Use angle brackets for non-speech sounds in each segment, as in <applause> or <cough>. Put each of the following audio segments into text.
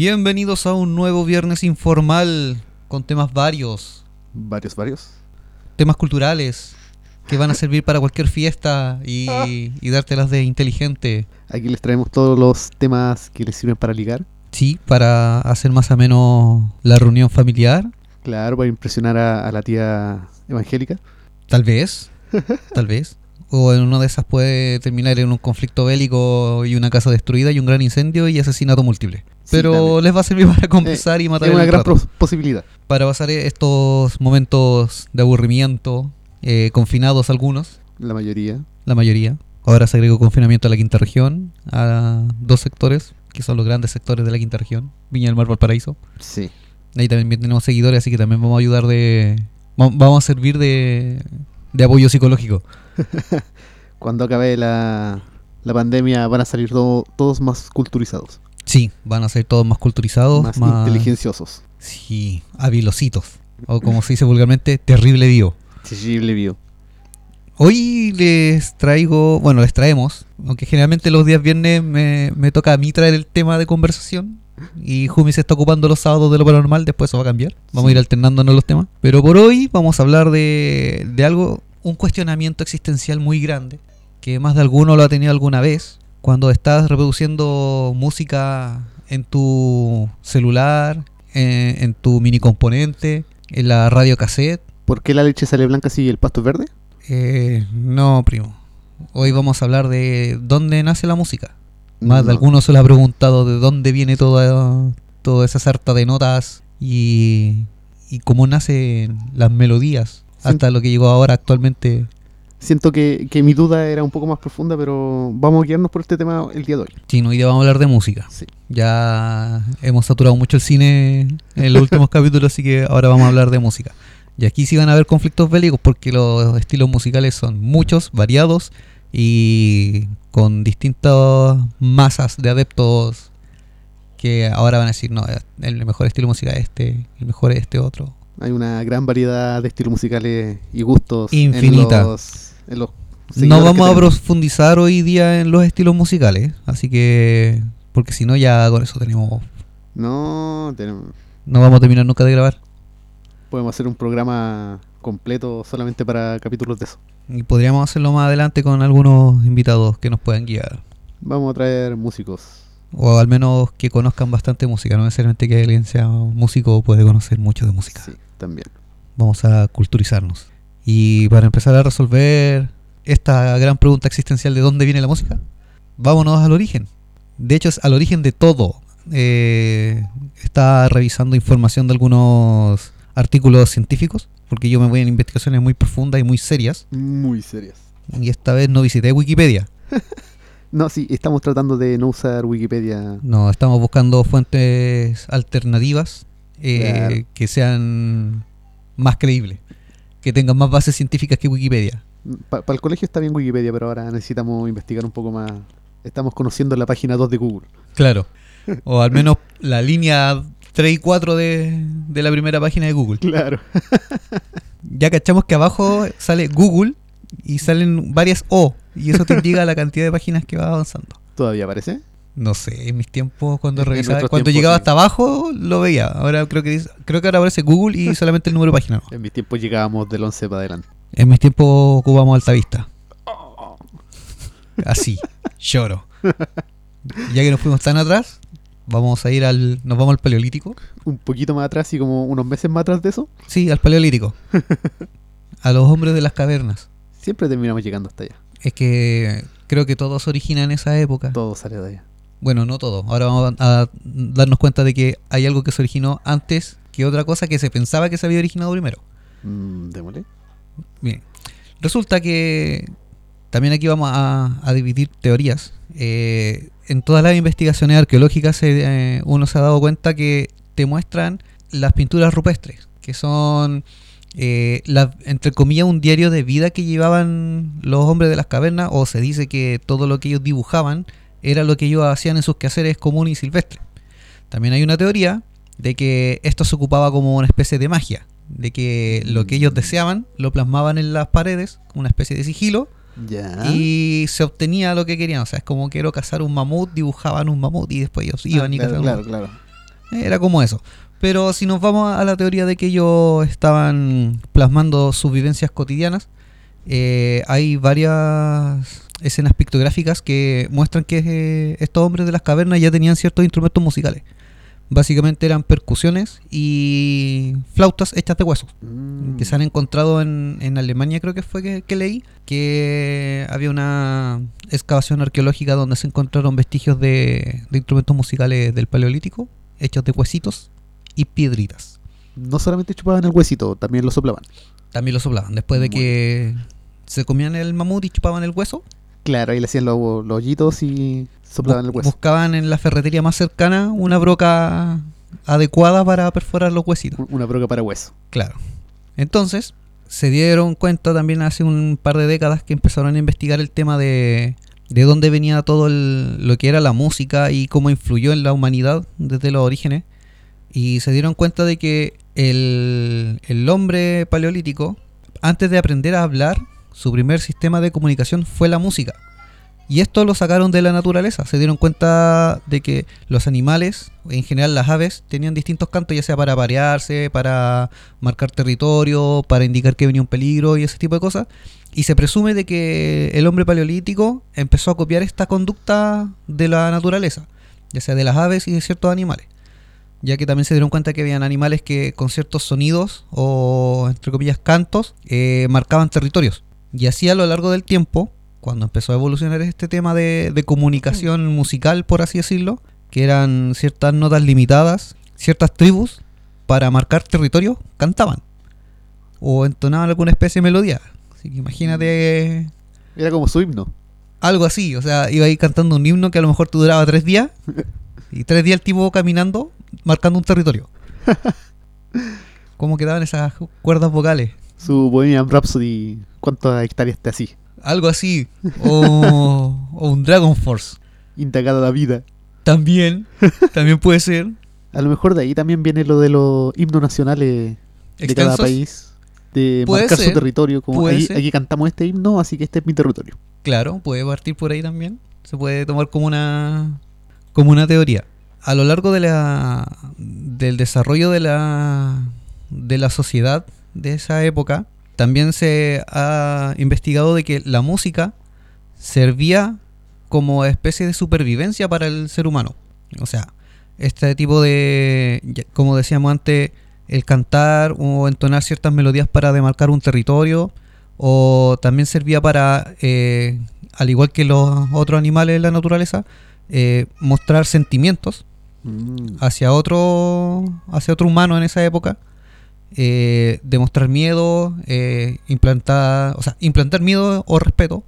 Bienvenidos a un nuevo viernes informal con temas varios, Varios, varios. temas culturales que van a <laughs> servir para cualquier fiesta y, y dártelas de inteligente. Aquí les traemos todos los temas que les sirven para ligar. Sí, para hacer más o menos la reunión familiar, Claro, para impresionar a, a la tía evangélica. tal vez, tal vez. O en una de esas puede terminar en un conflicto bélico y una casa destruida y un gran incendio y asesinato múltiple. Pero les va a servir <laughs> para conversar y matar es una el gran rato. posibilidad. para pasar estos momentos de aburrimiento, eh, confinados algunos, La mayoría. la mayoría. Ahora se agregó confinamiento a la quinta región, a dos sectores, que son los grandes sectores de la quinta región, Viña del Mar, Valparaíso. Sí. Ahí también tenemos seguidores, así que también vamos a ayudar de... va- Vamos a servir de, de apoyo psicológico. <laughs> Cuando acabe la, la pandemia van a salir to- todos más culturizados. Sí, van a ser todos más culturizados, más, más... inteligenciosos. Sí, habilositos. O como se dice vulgarmente, terrible vivo. Terrible vio. Hoy les traigo, bueno, les traemos, aunque generalmente los días viernes me, me toca a mí traer el tema de conversación y Jumi se está ocupando los sábados de lo paranormal, después eso va a cambiar, vamos a ir alternándonos los temas. Pero por hoy vamos a hablar de, de algo, un cuestionamiento existencial muy grande, que más de alguno lo ha tenido alguna vez, cuando estás reproduciendo música en tu celular, en, en tu mini componente, en la radio cassette. ¿Por qué la leche sale blanca si el pasto es verde? Eh, no, primo. Hoy vamos a hablar de dónde nace la música. Más de No. algunos se lo ha preguntado de dónde viene toda, toda esa sarta de notas y, y cómo nacen las melodías. Sí. Hasta lo que llegó ahora actualmente. Siento que, que mi duda era un poco más profunda, pero vamos a guiarnos por este tema el día de hoy. Sí, hoy día vamos a hablar de música. Sí. Ya hemos saturado mucho el cine en los últimos <laughs> capítulos, así que ahora vamos a hablar de música. Y aquí sí van a haber conflictos bélicos porque los estilos musicales son muchos, variados y con distintas masas de adeptos que ahora van a decir, no, el mejor estilo musical es este, el mejor es este otro. Hay una gran variedad de estilos musicales y gustos. Infinita. En los, en los No vamos a profundizar hoy día en los estilos musicales, así que, porque si no ya con eso tenemos, No, tenemos- no vamos a terminar nunca de grabar. podemos hacer un programa completo solamente para capítulos de eso. Y podríamos hacerlo más adelante con algunos invitados que nos puedan guiar. Vamos a traer músicos. O al menos que conozcan bastante música. No necesariamente que alguien sea músico puede conocer mucho de música. Sí, también. Vamos a culturizarnos. Y para empezar a resolver esta gran pregunta existencial de dónde viene la música, vámonos al origen. De hecho es al origen de todo. Eh, está revisando información de algunos artículos científicos, porque yo me voy en investigaciones muy profundas y muy serias. Muy serias. Y esta vez no visité Wikipedia. <laughs> No, sí, estamos tratando de no usar Wikipedia. No, estamos buscando fuentes alternativas eh, Claro. que sean más creíbles, que tengan más bases científicas que Wikipedia. Para el colegio está bien Wikipedia, pero ahora necesitamos investigar un poco más. Estamos conociendo la página 2 de Google. Claro. <laughs> O al menos la línea 3 y 4 de, de la primera página de Google. Claro. <laughs> Ya cachamos que abajo sale Google y salen varias O. Y eso te <laughs> indica la cantidad de páginas que va avanzando. ¿Todavía aparece? No sé, en mis tiempos cuando En revisaba, cuando tiempos, llegaba sí. hasta abajo lo veía. Ahora creo que creo que ahora aparece Google y <laughs> solamente el número de página. no. En mis tiempos llegábamos del 11 para adelante. En mis tiempos ocupamos alta vista. <laughs> Así, lloro. Ya que nos fuimos tan atrás, vamos a ir al. Nos vamos al paleolítico. Un poquito más atrás y como unos meses más atrás de eso, Sí, al paleolítico. <laughs> A los hombres de las cavernas. siempre terminamos llegando hasta allá. Es que creo que todo se origina en esa época. Todo sale de allá. Bueno, no todo. Ahora vamos a darnos cuenta de que hay algo que se originó antes que otra cosa que se pensaba que se había originado primero. Mm, démosle. Bien. Resulta que también aquí vamos a, a dividir teorías. Eh, en todas las investigaciones arqueológicas se, eh, uno se ha dado cuenta que te muestran las pinturas rupestres, que son, eh, la- entre comillas, un diario de vida que llevaban los hombres de las cavernas, o se dice que todo lo que ellos dibujaban era lo que ellos hacían en sus quehaceres comunes y silvestres. También hay una teoría de que esto se ocupaba como una especie de magia, de que lo que ellos deseaban lo plasmaban en las paredes, como una especie de sigilo, y se obtenía lo que querían. O sea, es como quiero cazar un mamut, dibujaban un mamut y después ellos iban Ah, y claro, cazaban un claro, mamut. claro. Era como eso. Pero si nos vamos a la teoría de que ellos estaban plasmando sus vivencias cotidianas, eh, hay varias escenas pictográficas que muestran que eh, estos hombres de las cavernas ya tenían ciertos instrumentos musicales. Básicamente eran percusiones y flautas hechas de huesos Mm. que se han encontrado en, en Alemania, creo que fue que, que leí, que había una excavación arqueológica donde se encontraron vestigios de, de instrumentos musicales del Paleolítico, hechos de huesitos y piedritas. No solamente chupaban el huesito, también lo soplaban. También lo soplaban, después de Muy que se comían el mamut y chupaban el hueso, Claro, ahí le hacían los, los hoyitos y soplaban el hueso. buscaban en la ferretería más cercana una broca adecuada para perforar los huesitos. Una broca para hueso. Claro. Entonces, se dieron cuenta también hace un par de décadas que empezaron a investigar el tema de, de dónde venía todo el- lo que era la música y cómo influyó en la humanidad desde los orígenes. Y se dieron cuenta de que el, el hombre paleolítico, antes de aprender a hablar, su primer sistema de comunicación fue la música. Y esto lo sacaron de la naturaleza. Se dieron cuenta de que los animales, en general las aves, tenían distintos cantos, ya sea para parearse, para marcar territorio, para indicar que venía un peligro y ese tipo de cosas. Y se presume de que el hombre paleolítico empezó a copiar esta conducta de la naturaleza, ya sea de las aves y de ciertos animales. Ya que también se dieron cuenta que habían animales que con ciertos sonidos o, entre comillas, cantos, eh, marcaban territorios. Y así a lo largo del tiempo, cuando empezó a evolucionar este tema de, de comunicación musical, por así decirlo, que eran ciertas notas limitadas, ciertas tribus, para marcar territorio, cantaban. O entonaban alguna especie de melodía. Así que imagínate Era como su himno. algo así. O sea, iba ahí cantando un himno que a lo mejor te duraba tres días. <laughs> Y tres días el tipo caminando, marcando un territorio. <laughs> ¿Cómo quedaban esas cuerdas vocales? Su Bohemian Rhapsody, ¿cuántas hectáreas está así? Algo así. O, o un Dragon Force. Indagada la vida. También. También puede ser. A lo mejor de ahí también viene lo de los himnos nacionales de cada Extensos. país. De Puede marcar su ser, territorio. Como ser. aquí cantamos este himno, así que este es mi territorio. Claro, puede partir por ahí también. Se puede tomar como una como una teoría. A lo largo de la del desarrollo de la de la sociedad de esa época, también se ha investigado de que la música servía como especie de supervivencia para el ser humano. O sea, este tipo de, como decíamos antes, el cantar o entonar ciertas melodías para demarcar un territorio, o también servía para, eh, al igual que los otros animales de la naturaleza, eh, mostrar sentimientos Mm. hacia otro, hacia otro humano en esa época, eh, demostrar miedo, eh, implantar, o sea, implantar miedo o respeto,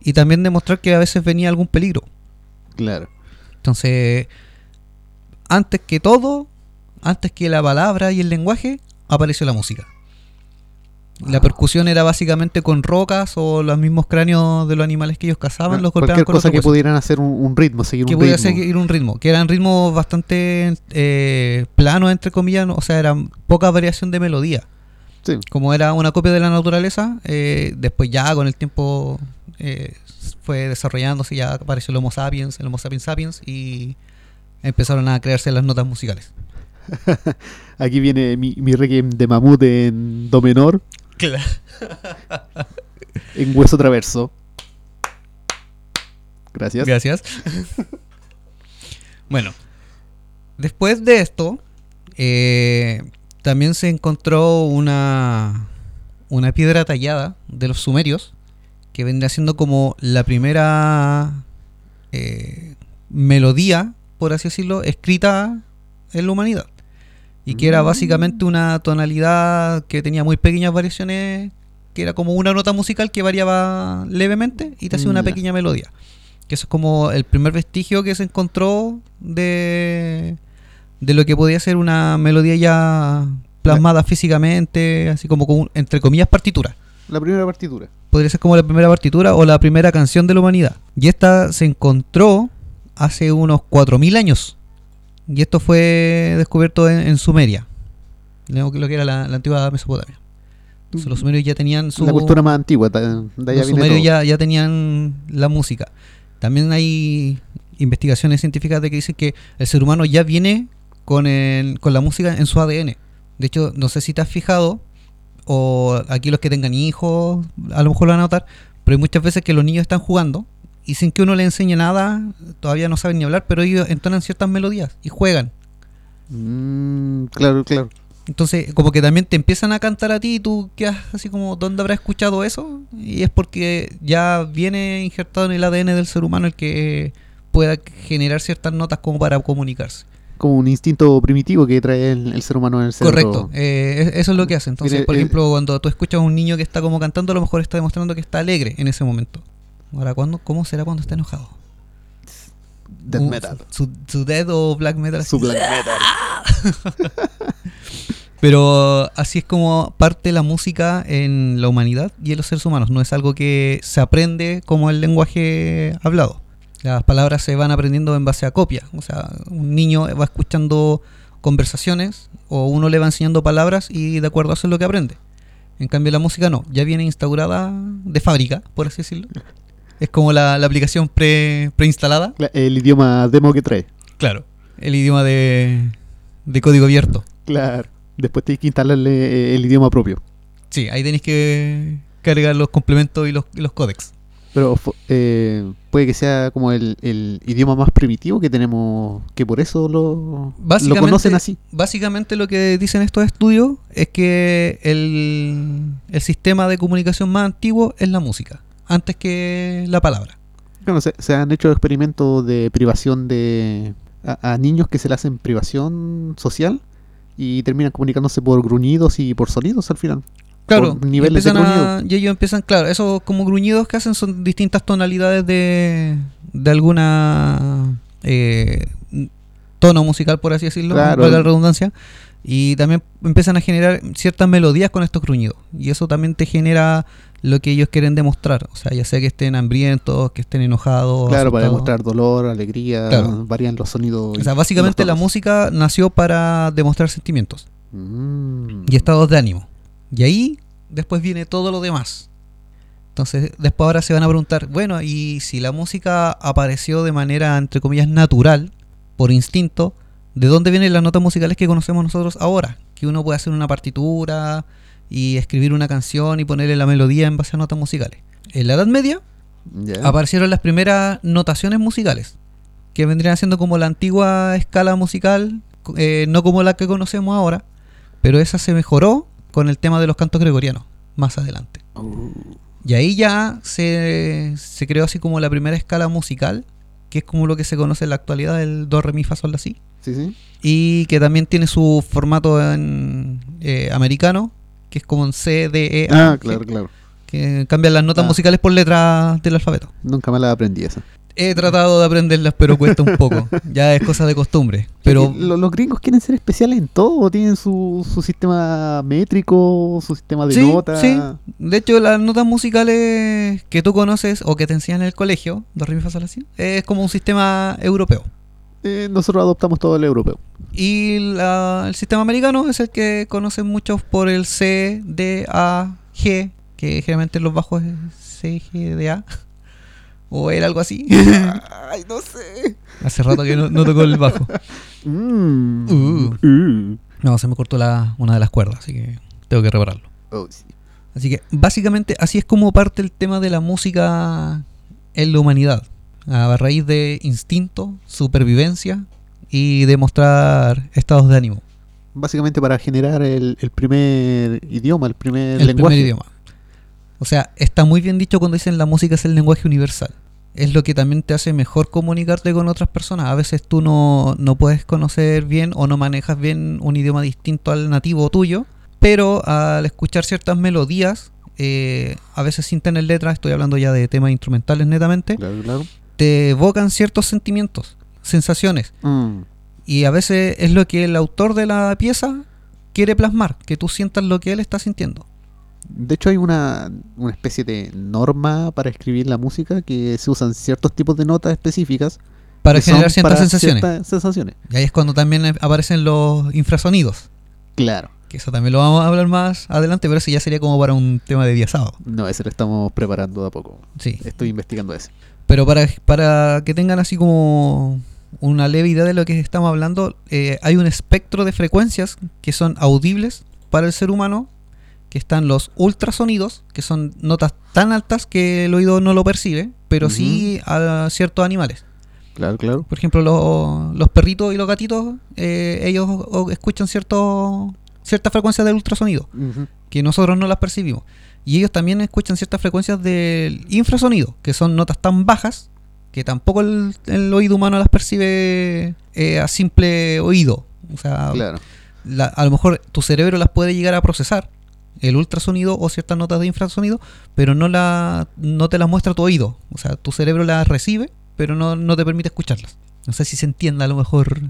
y también demostrar que a veces venía algún peligro. Claro. Entonces, antes que todo, antes que la palabra y el lenguaje, apareció la música. La percusión era básicamente con rocas o los mismos cráneos de los animales que ellos cazaban, los golpeaban Cualquier con cosa que hueso. pudieran hacer un, un ritmo, seguir que un ritmo. seguir un ritmo, que eran ritmos bastante eh, planos, entre comillas, no- o sea, eran poca variación de melodía. Sí. Como era una copia de la naturaleza, eh, después ya con el tiempo eh, fue desarrollándose, ya apareció el Homo sapiens, el Homo sapiens sapiens, y empezaron a crearse las notas musicales. <laughs> Aquí viene mi, mi requiem de mamut en do menor, en hueso traverso. Gracias. Gracias. <laughs> bueno, después de esto, eh, también se encontró una, una piedra tallada de los sumerios que vendría siendo como la primera eh, melodía, por así decirlo, escrita en la humanidad. Y que era Mm. básicamente una tonalidad que tenía muy pequeñas variaciones, que era como una nota musical que variaba levemente y te hacía una Ya. pequeña melodía. Que eso es como el primer vestigio que se encontró de, de lo que podía ser una melodía ya plasmada físicamente, así como con, entre comillas partitura. La primera partitura. Podría ser como la primera partitura o la primera canción de la humanidad. Y esta se encontró hace unos 4.000 años. Y esto fue descubierto en, en Sumeria, lo que era la, la antigua Mesopotamia. Entonces, los sumerios ya tenían su... La cultura más antigua, ta- de allá los viene sumerios todo. ya, ya tenían la música. También hay investigaciones científicas de que dicen que el ser humano ya viene con, el- con la música en su ADN. De hecho, no sé si te has fijado, o aquí los que tengan hijos, a lo mejor lo van a notar, pero hay muchas veces que los niños están jugando y sin que uno le enseñe nada, todavía no saben ni hablar, pero ellos entonan ciertas melodías y juegan. Mm, claro, claro. Entonces, como que también te empiezan a cantar a ti y tú quedas así como, ¿dónde habrá escuchado eso? Y es porque ya viene injertado en el ADN del ser humano el que pueda generar ciertas notas como para comunicarse. Como un instinto primitivo que trae el, el ser humano en el cerebro. Correcto, eh, es- eso es lo que hace. Entonces, Mire, por eh, ejemplo, cuando tú escuchas a un niño que está como cantando, a lo mejor está demostrando que está alegre en ese momento. Ahora, ¿cuándo, ¿cómo será cuando está enojado? Death Uh, metal. Su, su death o black metal. Su black metal. <laughs> Pero así es como parte la música en la humanidad y en los seres humanos. No es algo que se aprende como el lenguaje hablado. Las palabras se van aprendiendo en base a copia. O sea, un niño va escuchando conversaciones o uno le va enseñando palabras y de acuerdo a eso es lo que aprende. En cambio la música no, ya viene instaurada de fábrica, por así decirlo. Es como la, la aplicación pre, preinstalada. La- El idioma demo que trae. Claro. El idioma de, de código abierto. Claro. Después tienes que instalarle eh, el idioma propio. Sí, ahí tenéis que cargar los complementos y los, y los códex. Pero eh, puede que sea como el, el idioma más primitivo que tenemos, que por eso lo, lo conocen así. básicamente lo que dicen estos estudios es que el, el sistema de comunicación más antiguo es la música, antes que la palabra. Bueno, se, se han hecho experimentos de privación de a, a niños que se le hacen privación social y terminan comunicándose por gruñidos y por sonidos al final. Claro, Por y, de a- ellos empiezan, claro, esos como gruñidos que hacen son distintas tonalidades de, de alguna eh, tono musical, por así decirlo, Claro. la redundancia, y también empiezan a generar ciertas melodías con estos gruñidos, y eso también te genera lo que ellos quieren demostrar, o sea, ya sea que estén hambrientos, que estén enojados, Claro, para demostrar dolor, alegría, Claro. varían los sonidos. O sea, básicamente la música nació para demostrar sentimientos Mm. y estados de ánimo. Y ahí después viene todo lo demás. Entonces, después ahora se van a preguntar, bueno, y si la música apareció de manera, entre comillas, natural, por instinto, ¿de dónde vienen las notas musicales que conocemos nosotros ahora? Que uno puede hacer una partitura y escribir una canción y ponerle la melodía en base a notas musicales. En la Edad Media aparecieron las primeras notaciones musicales, que vendrían siendo como la antigua escala musical, eh, no como la que conocemos ahora, pero esa se mejoró con el tema de los cantos gregorianos más adelante. Uh, Y ahí ya se, se creó así como la primera escala musical, que es como lo que se conoce en la actualidad, el do, re, mi, fa, sol, la, si. sí, sí. Y que también tiene su formato en, eh, americano, que es como en C, D, E, A, Ah, claro, claro. que cambian las notas Ah. musicales por letras del alfabeto. Nunca me la aprendí esa. He tratado de aprenderlas, pero cuesta un poco. <laughs> Ya es cosa de costumbre. Pero los gringos quieren ser especiales en todo. Tienen su, su sistema métrico, su sistema de sí, notas. sí. De hecho, las notas musicales que tú conoces o que te enseñan en el colegio, do, re, mi, fa, sol, la, si, es como un sistema europeo. Eh, nosotros adoptamos todo el europeo. Y la- el sistema americano es el que conocen muchos por el C, D, A, G, que generalmente en los bajos es C, G, D, A. <laughs> O era algo así. <laughs> Ay, no sé. Hace rato que no, no tocó el bajo. <laughs> Mm. Uh. Uh. No, se me cortó la, una de las cuerdas, así que tengo que repararlo. Oh, sí. Así que básicamente así es como parte el tema de la música en la humanidad. A raíz de instinto, supervivencia y demostrar estados de ánimo. Básicamente para generar el, el primer idioma, el primer el lenguaje. primer idioma. O sea, está muy bien dicho cuando dicen la música es el lenguaje universal. Es lo que también te hace mejor comunicarte con otras personas. A veces tú no, no puedes conocer bien o no manejas bien un idioma distinto al nativo tuyo, pero al escuchar ciertas melodías, eh, a veces sin tener letras, estoy hablando ya de temas instrumentales netamente, Claro, claro. Te evocan ciertos sentimientos, sensaciones. Mm. Y a veces es lo que el autor de la pieza quiere plasmar, que tú sientas lo que él está sintiendo. De hecho, hay una, una especie de norma para escribir la música que se usan ciertos tipos de notas específicas Para generar ciertas para sensaciones. ciertas sensaciones. Y ahí es cuando también aparecen los infrasonidos. Claro. Que eso también lo vamos a hablar más adelante, pero eso ya sería como para un tema de día sábado. No, ese lo estamos preparando de a poco. Sí. Estoy investigando ese. Pero para, para que tengan así como una leve idea de lo que estamos hablando, eh, hay un espectro de frecuencias que son audibles para el ser humano, que están los ultrasonidos, que son notas tan altas que el oído no lo percibe, pero sí a ciertos animales. Claro, claro. Por ejemplo, los, los perritos y los gatitos, eh, ellos escuchan cierto, ciertas frecuencias del ultrasonido, que nosotros no las percibimos. Y ellos también escuchan ciertas frecuencias del infrasonido, que son notas tan bajas que tampoco el, el oído humano las percibe eh, a simple oído. O sea, Claro. la- a lo mejor tu cerebro las puede llegar a procesar, el ultrasonido o ciertas notas de infrasonido, pero no, la, no te las muestra tu oído. O sea, tu cerebro las recibe, pero no, no te permite escucharlas. No sé si se entienda a lo mejor.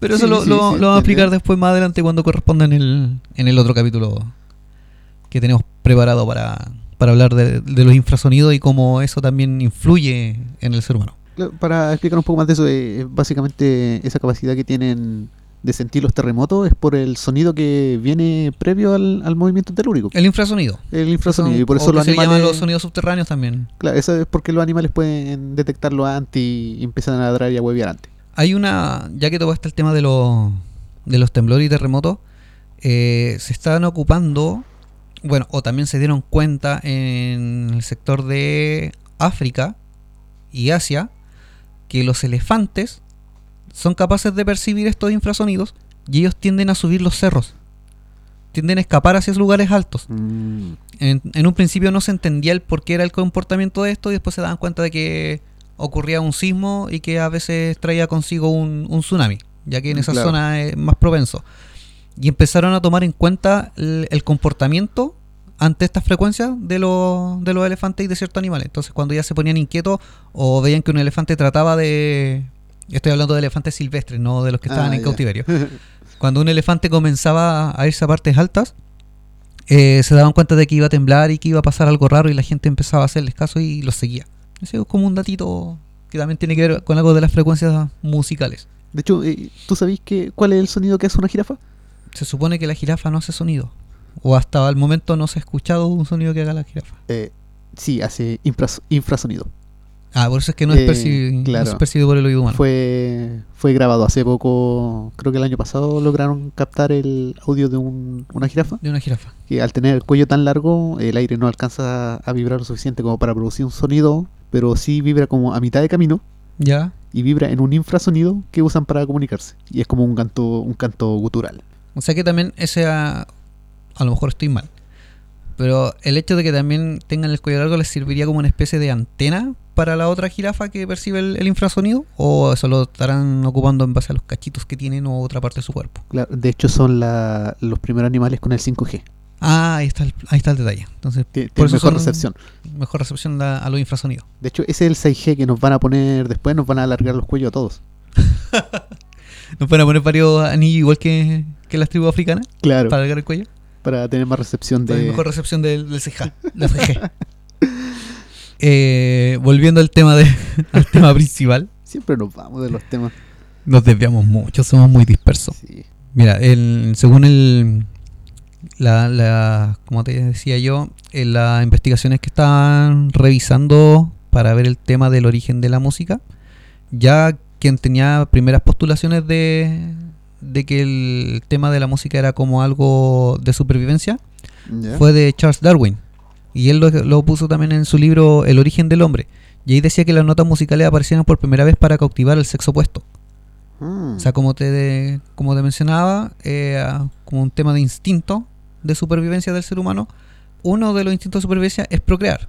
Pero eso Sí, lo, sí, lo- sí, lo vamos a explicar después más adelante cuando corresponda en el, en el otro capítulo que tenemos preparado para, para hablar de, de los infrasonidos y cómo eso también influye en el ser humano. Para explicar un poco más de eso, eh, básicamente esa capacidad que tienen de sentir los terremotos es por el sonido que viene previo al, al movimiento telúrico. El infrasonido. El infrasonido. Son- Y por eso o que los se animales. llaman los sonidos subterráneos también. Claro, eso es porque los animales pueden detectarlo antes y empiezan a ladrar y a huevear antes. Hay una, ya que tocaste el tema de los, de los temblores y terremotos, eh, se están ocupando, bueno, o también se dieron cuenta en el sector de África y Asia, que los elefantes son capaces de percibir estos infrasonidos y ellos tienden a subir los cerros, tienden a escapar hacia lugares altos. Mm, En, en un principio no se entendía el por qué era el comportamiento de esto y después se daban cuenta de que ocurría un sismo y que a veces traía consigo un, un tsunami, ya que en esa Claro. zona es más propenso. Y empezaron a tomar en cuenta el, el comportamiento ante estas frecuencias de los, de los elefantes y de ciertos animales. Entonces cuando ya se ponían inquietos o veían que un elefante trataba de... Estoy hablando de elefantes silvestres, no de los que estaban Ah, en cautiverio <laughs> cuando un elefante comenzaba a irse a partes altas, eh, se daban cuenta de que iba a temblar y que iba a pasar algo raro y la gente empezaba a hacerles caso y los seguía. Ese es como un datito que también tiene que ver con algo de las frecuencias musicales. De hecho, eh, ¿tú sabés que, cuál es el sonido que hace una jirafa? Se supone que la jirafa no hace sonido. O hasta el momento no se ha escuchado un sonido que haga la jirafa. Eh, sí, hace infras- infrasonido. Ah, por eso es que no es, Eh, no es percibido por el oído humano. Fue, fue grabado hace poco, creo que el año pasado lograron captar el audio de un- una jirafa. De una jirafa. Que al tener el cuello tan largo, el aire no alcanza a vibrar lo suficiente como para producir un sonido, pero sí vibra como a mitad de camino Ya. y vibra en un infrasonido que usan para comunicarse. Y es como un canto, un canto gutural. O sea que también ese a, a lo mejor estoy mal. Pero el hecho de que también tengan el cuello largo les serviría como una especie de antena para la otra jirafa que percibe el, el infrasonido o eso lo estarán ocupando en base a los cachitos que tienen o otra parte de su cuerpo. Claro, de hecho, son la- los primeros animales con el 5G. Ah, ahí está el, ahí está el detalle. Entonces, por eso mejor recepción. mejor recepción a los infrasonidos. De hecho, ese es el 6G que nos van a poner después, nos van a alargar los cuellos a todos. <laughs> ¿Nos pueden poner varios anillos igual que, que las tribus africanas Claro, para alargar el cuello? para tener más recepción de... mejor recepción del, del CJ, del CG. Eh, volviendo al tema de, <laughs> al tema principal. Siempre nos vamos de los temas. Nos desviamos mucho, somos muy dispersos. Sí. Mira, el, según el, la, la, como te decía yo, en las investigaciones que estaban revisando para ver el tema del origen de la música, ya quien tenía primeras postulaciones de, de que el tema de la música era como algo de supervivencia, fue de Charles Darwin. Y él lo, lo puso también en su libro El origen del hombre. Y ahí decía que las notas musicales aparecieron por primera vez para cautivar al sexo opuesto. Ah, O sea, como te, como te mencionaba, eh, ah, como un tema de instinto de supervivencia del ser humano, uno de los instintos de supervivencia es procrear,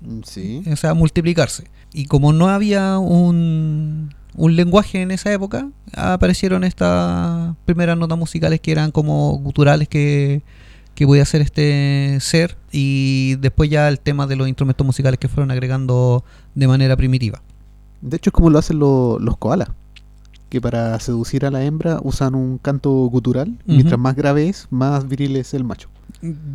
mm, sí. o sea, multiplicarse. Y como no había un, un lenguaje en esa época, aparecieron estas primeras notas musicales que eran como guturales que, que podía hacer este ser, y después ya el tema de los instrumentos musicales que fueron agregando de manera primitiva. De hecho, es como lo hacen lo- los koalas. Que para seducir a la hembra usan un canto gutural. Mientras más grave es, más viril es el macho.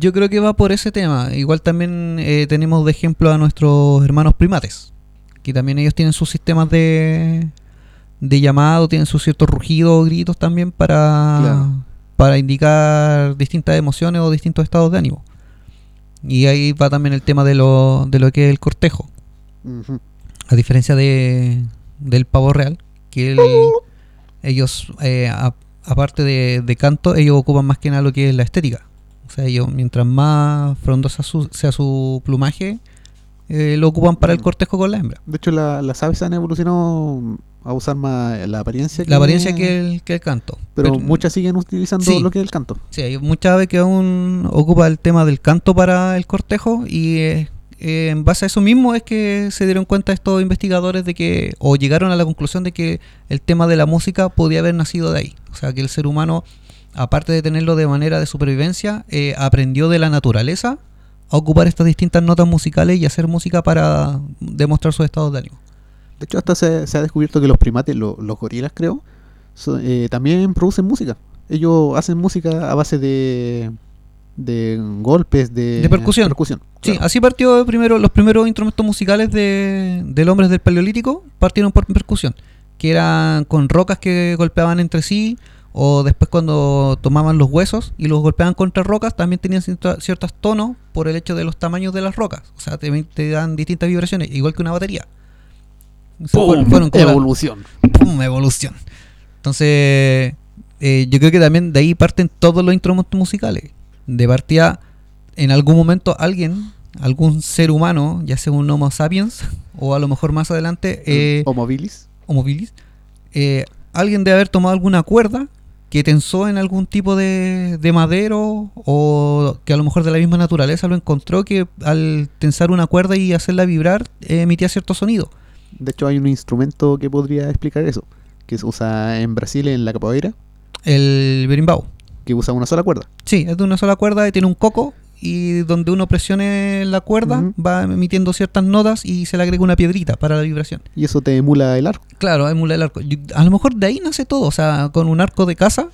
Yo creo que va por ese tema. Igual también eh, tenemos de ejemplo a nuestros hermanos primates, que también ellos tienen sus sistemas de, de llamado, tienen sus ciertos rugidos o gritos también para, Claro. para indicar distintas emociones o distintos estados de ánimo. Y ahí va también el tema de lo, de lo que es el cortejo. A diferencia de, del pavo real, que el- ellos, eh, a- aparte de, de canto, ellos ocupan más que nada lo que es la estética. O sea, ellos, mientras más frondosa su- sea su plumaje, eh, lo ocupan para el Mm. cortejo con la hembra. De hecho, la- las aves han evolucionado a usar más la apariencia La apariencia que el, que el canto. Pero, muchas siguen utilizando Sí. lo que es el canto. Sí, hay muchas aves que aún ocupa el tema del canto para el cortejo y eh, eh, en base a eso mismo es que se dieron cuenta estos investigadores de que, o llegaron a la conclusión de que el tema de la música podía haber nacido de ahí. O sea, que el ser humano, aparte de tenerlo de manera de supervivencia, eh, aprendió de la naturaleza a ocupar estas distintas notas musicales y hacer música para demostrar sus estados de ánimo. De hecho, hasta se, se ha descubierto que los primates, lo- los gorilas creo, so- eh, también producen música. Ellos hacen música a base de, de golpes, de, De percusión. Sí, claro. así partió primero los primeros instrumentos musicales de, del hombre del paleolítico partieron por percusión, que eran con rocas que golpeaban entre sí o después cuando tomaban los huesos y los golpeaban contra rocas también tenían ciertos tonos por el hecho de los tamaños de las rocas, o sea, te, te dan distintas vibraciones, igual que una batería. Fueron- fueron como la- Evolución. ¡pum! evolución. Entonces, eh, yo creo que también de ahí parten todos los instrumentos musicales. De partida, en algún momento alguien, algún ser humano, ya sea un Homo sapiens, o a lo mejor más adelante, eh, Homo bilis. Homo bilis, eh, alguien debe haber tomado alguna cuerda que tensó en algún tipo de, de madero o que a lo mejor de la misma naturaleza lo encontró que al tensar una cuerda y hacerla vibrar eh, emitía cierto sonido. De hecho, hay un instrumento que podría explicar eso. Que se usa en Brasil en la capoeira, El berimbau. que usa una sola cuerda. Sí, es de una sola cuerda y tiene un coco y donde uno presione la cuerda va emitiendo ciertas notas y se le agrega una piedrita para la vibración. Y eso te emula el arco. Claro, emula el arco. Yo- A lo mejor de ahí nace todo, o sea, con un arco de casa,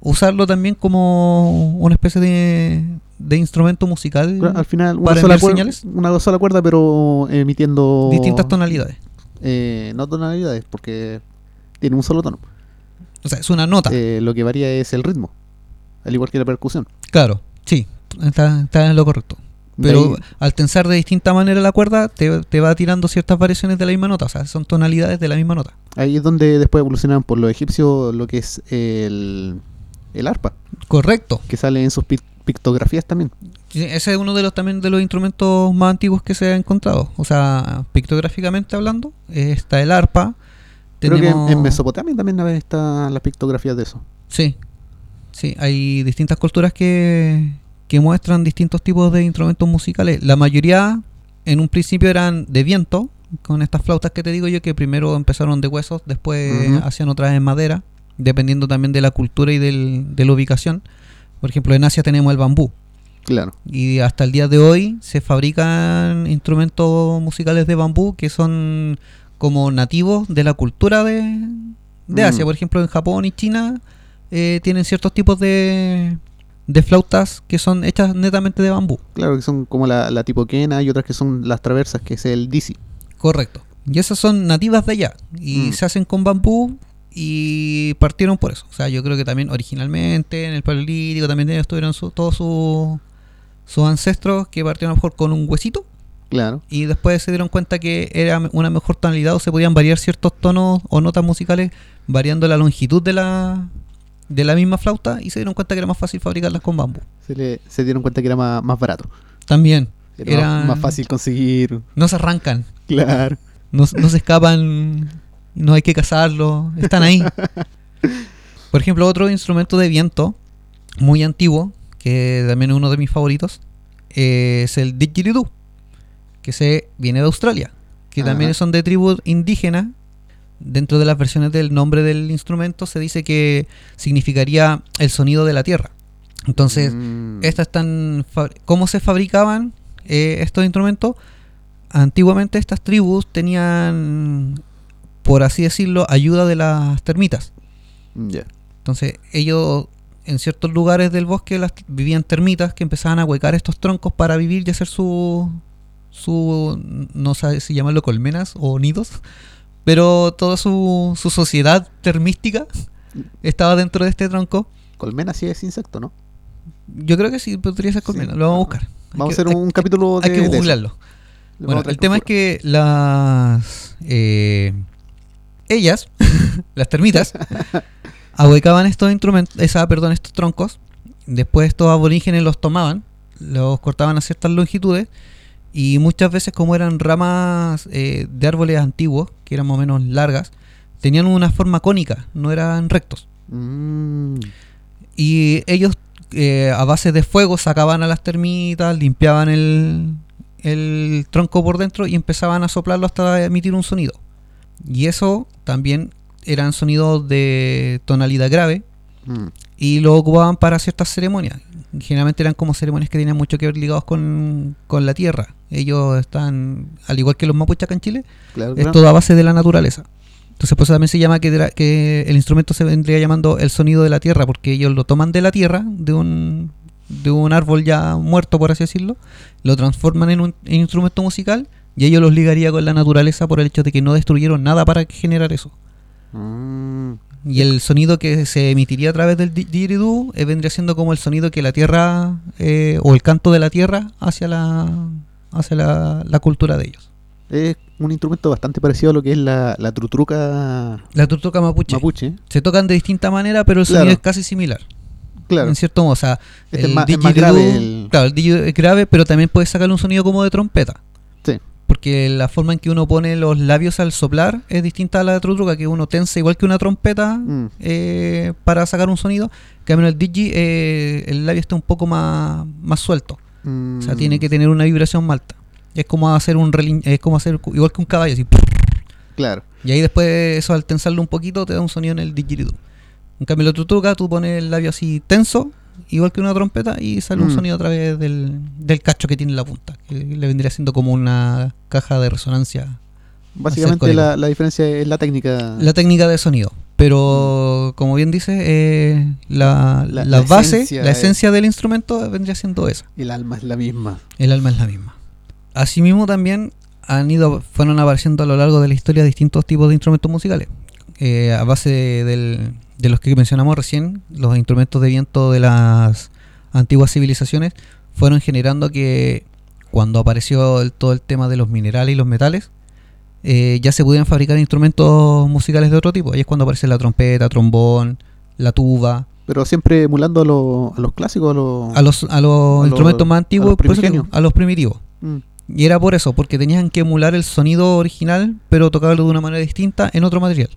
usarlo también como una especie de, de instrumento musical, Al final, una ¿Para sola, enviar cuer- señales? una sola cuerda, pero emitiendo. distintas tonalidades. Eh, no tonalidades, porque tiene un solo tono. O sea, es una nota. Eh, lo que varía es el ritmo, al igual que la percusión. Claro, sí, está, está en lo correcto. Pero al tensar de distinta manera la cuerda, te, te va tirando ciertas variaciones de la misma nota, o sea, son tonalidades de la misma nota. Ahí es donde después evolucionaron por los egipcios lo que es el, el arpa, Correcto. que sale en sus pictografías también. Sí, ese es uno de los también de los instrumentos más antiguos que se ha encontrado. O sea, pictográficamente hablando, está el arpa. Creo que en, Mesopotamia también están las pictografías de eso. Sí, sí, hay distintas culturas que, que muestran distintos tipos de instrumentos musicales. La mayoría en un principio eran de viento, con estas flautas que te digo yo, que primero empezaron de huesos, después hacían otras en madera, dependiendo también de la cultura y del- de la ubicación. Por ejemplo, en Asia tenemos el bambú. Claro. Y hasta el día de hoy se fabrican instrumentos musicales de bambú que son como nativos de la cultura de, de Mm. Asia. Por ejemplo, en Japón y China eh, tienen ciertos tipos de, de flautas que son hechas netamente de bambú. Claro, que son como la, la tipo quena y otras que son las traversas, que es el disi. Correcto. Y esas son nativas de allá. Y Mm. se hacen con bambú y partieron por eso. O sea, yo creo que también originalmente en el paleolítico también ellos tuvieron su- todos sus sus ancestros que partieron a lo mejor con un huesito Claro. y después se dieron cuenta que era una mejor tonalidad o se podían variar ciertos tonos o notas musicales variando la longitud de la de la misma flauta y se dieron cuenta que era más fácil fabricarlas con bambú. Se, le, se dieron cuenta que era más, más barato. También Era, Era- más, más fácil conseguir. no se arrancan, Claro. no, no se escapan, no hay que cazarlos, están ahí. <laughs> Por ejemplo, otro instrumento de viento muy antiguo, que también es uno de mis favoritos, es el didgeridoo, que se viene de Australia, que también son de tribus indígenas. Dentro de las versiones del nombre del instrumento se dice que significaría el sonido de la tierra. Entonces, Mm. estas están ¿Cómo se fabricaban eh, estos instrumentos? Antiguamente estas tribus tenían, por así decirlo, ayuda de las termitas. Entonces ellos en ciertos lugares del bosque las, vivían termitas que empezaban a huecar estos troncos para vivir y hacer su, su no sé si llamarlo colmenas o nidos, pero toda su, su sociedad termística estaba dentro de este tronco. Colmena sí es insecto, ¿no? Yo creo que sí podría ser colmena, lo vamos a buscar. Vamos que- a hacer un, hay- capítulo de. Hay que googlearlo. Bueno, el tema es que las eh, ellas, <laughs> las termitas, <laughs> ahuecaban estos instrumentos, esa, perdón, estos troncos. Después estos aborígenes los tomaban, los cortaban a ciertas longitudes y muchas veces como eran ramas eh, de árboles antiguos, que eran más o menos largas, tenían una forma cónica, no eran rectos. Mm, Y ellos eh, a base de fuego sacaban a las termitas, limpiaban el, el tronco por dentro y empezaban a soplarlo hasta emitir un sonido. Y eso también eran sonidos de tonalidad grave mm, y lo ocupaban para ciertas ceremonias. Generalmente eran como ceremonias que tenían mucho que ver ligados con, con la tierra. Ellos están, al igual que los mapuches acá en Chile, claro, es claro. todo a base de la naturaleza. Entonces, por eso también se llama que, que el instrumento se vendría llamando el sonido de la tierra, porque ellos lo toman de la tierra, de un, de un árbol ya muerto, por así decirlo, lo transforman en un en instrumento musical y ellos los ligaría con la naturaleza por el hecho de que no destruyeron nada para generar eso. Mm, Y el sonido que se emitiría a través del di- didgeridoo eh, vendría siendo como el sonido que la tierra, eh, o el canto de la tierra hacia la, hacia la, la cultura de ellos. es un instrumento bastante parecido a lo que es la, la trutruca La turtuca mapuche. mapuche. Se tocan de distinta manera, pero el Claro. sonido es casi similar. Claro, En cierto modo, o sea, Este el es más- es más didgeridoo- grave el- Claro, el es grave, pero también puedes sacarle un sonido como de trompeta. sí. Porque la forma en que uno pone los labios al soplar es distinta a la de trutruca, que uno tensa igual que una trompeta Mm, eh, para sacar un sonido. Que en el digi eh, el labio está un poco más, más suelto. O sea, mm, tiene que tener una vibración más alta. Es como hacer un relin- es como hacer igual que un caballo, así. Claro. Y ahí después eso al tensarlo un poquito te da un sonido en el didgeridoo. En cambio la trutruca tú pones el labio así tenso, igual que una trompeta, y sale un Mm. sonido a través del, del cacho que tiene en la punta, que le vendría siendo como una caja de resonancia. Básicamente la, la diferencia es la técnica. La técnica de sonido. Pero como bien dice, eh, la, La- base, esencia la es- esencia del instrumento vendría siendo esa. El alma es la misma. El alma es la misma. Asimismo también han ido, fueron apareciendo a lo largo de la historia distintos tipos de instrumentos musicales. Eh, a base de, del- de los que mencionamos recién, los instrumentos de viento de las antiguas civilizaciones fueron generando que cuando apareció el- todo el tema de los minerales y los metales, eh, ya se pudieran fabricar instrumentos musicales de otro tipo. Ahí es cuando aparece la trompeta, trombón, la tuba, Pero siempre emulando a, lo- a los clásicos, a los. a los, a los A instrumentos los- más a antiguos, los digo, primigenios. a los primitivos. Mm, Y era por eso, porque tenían que emular el sonido original, pero tocarlo de una manera distinta en otro material.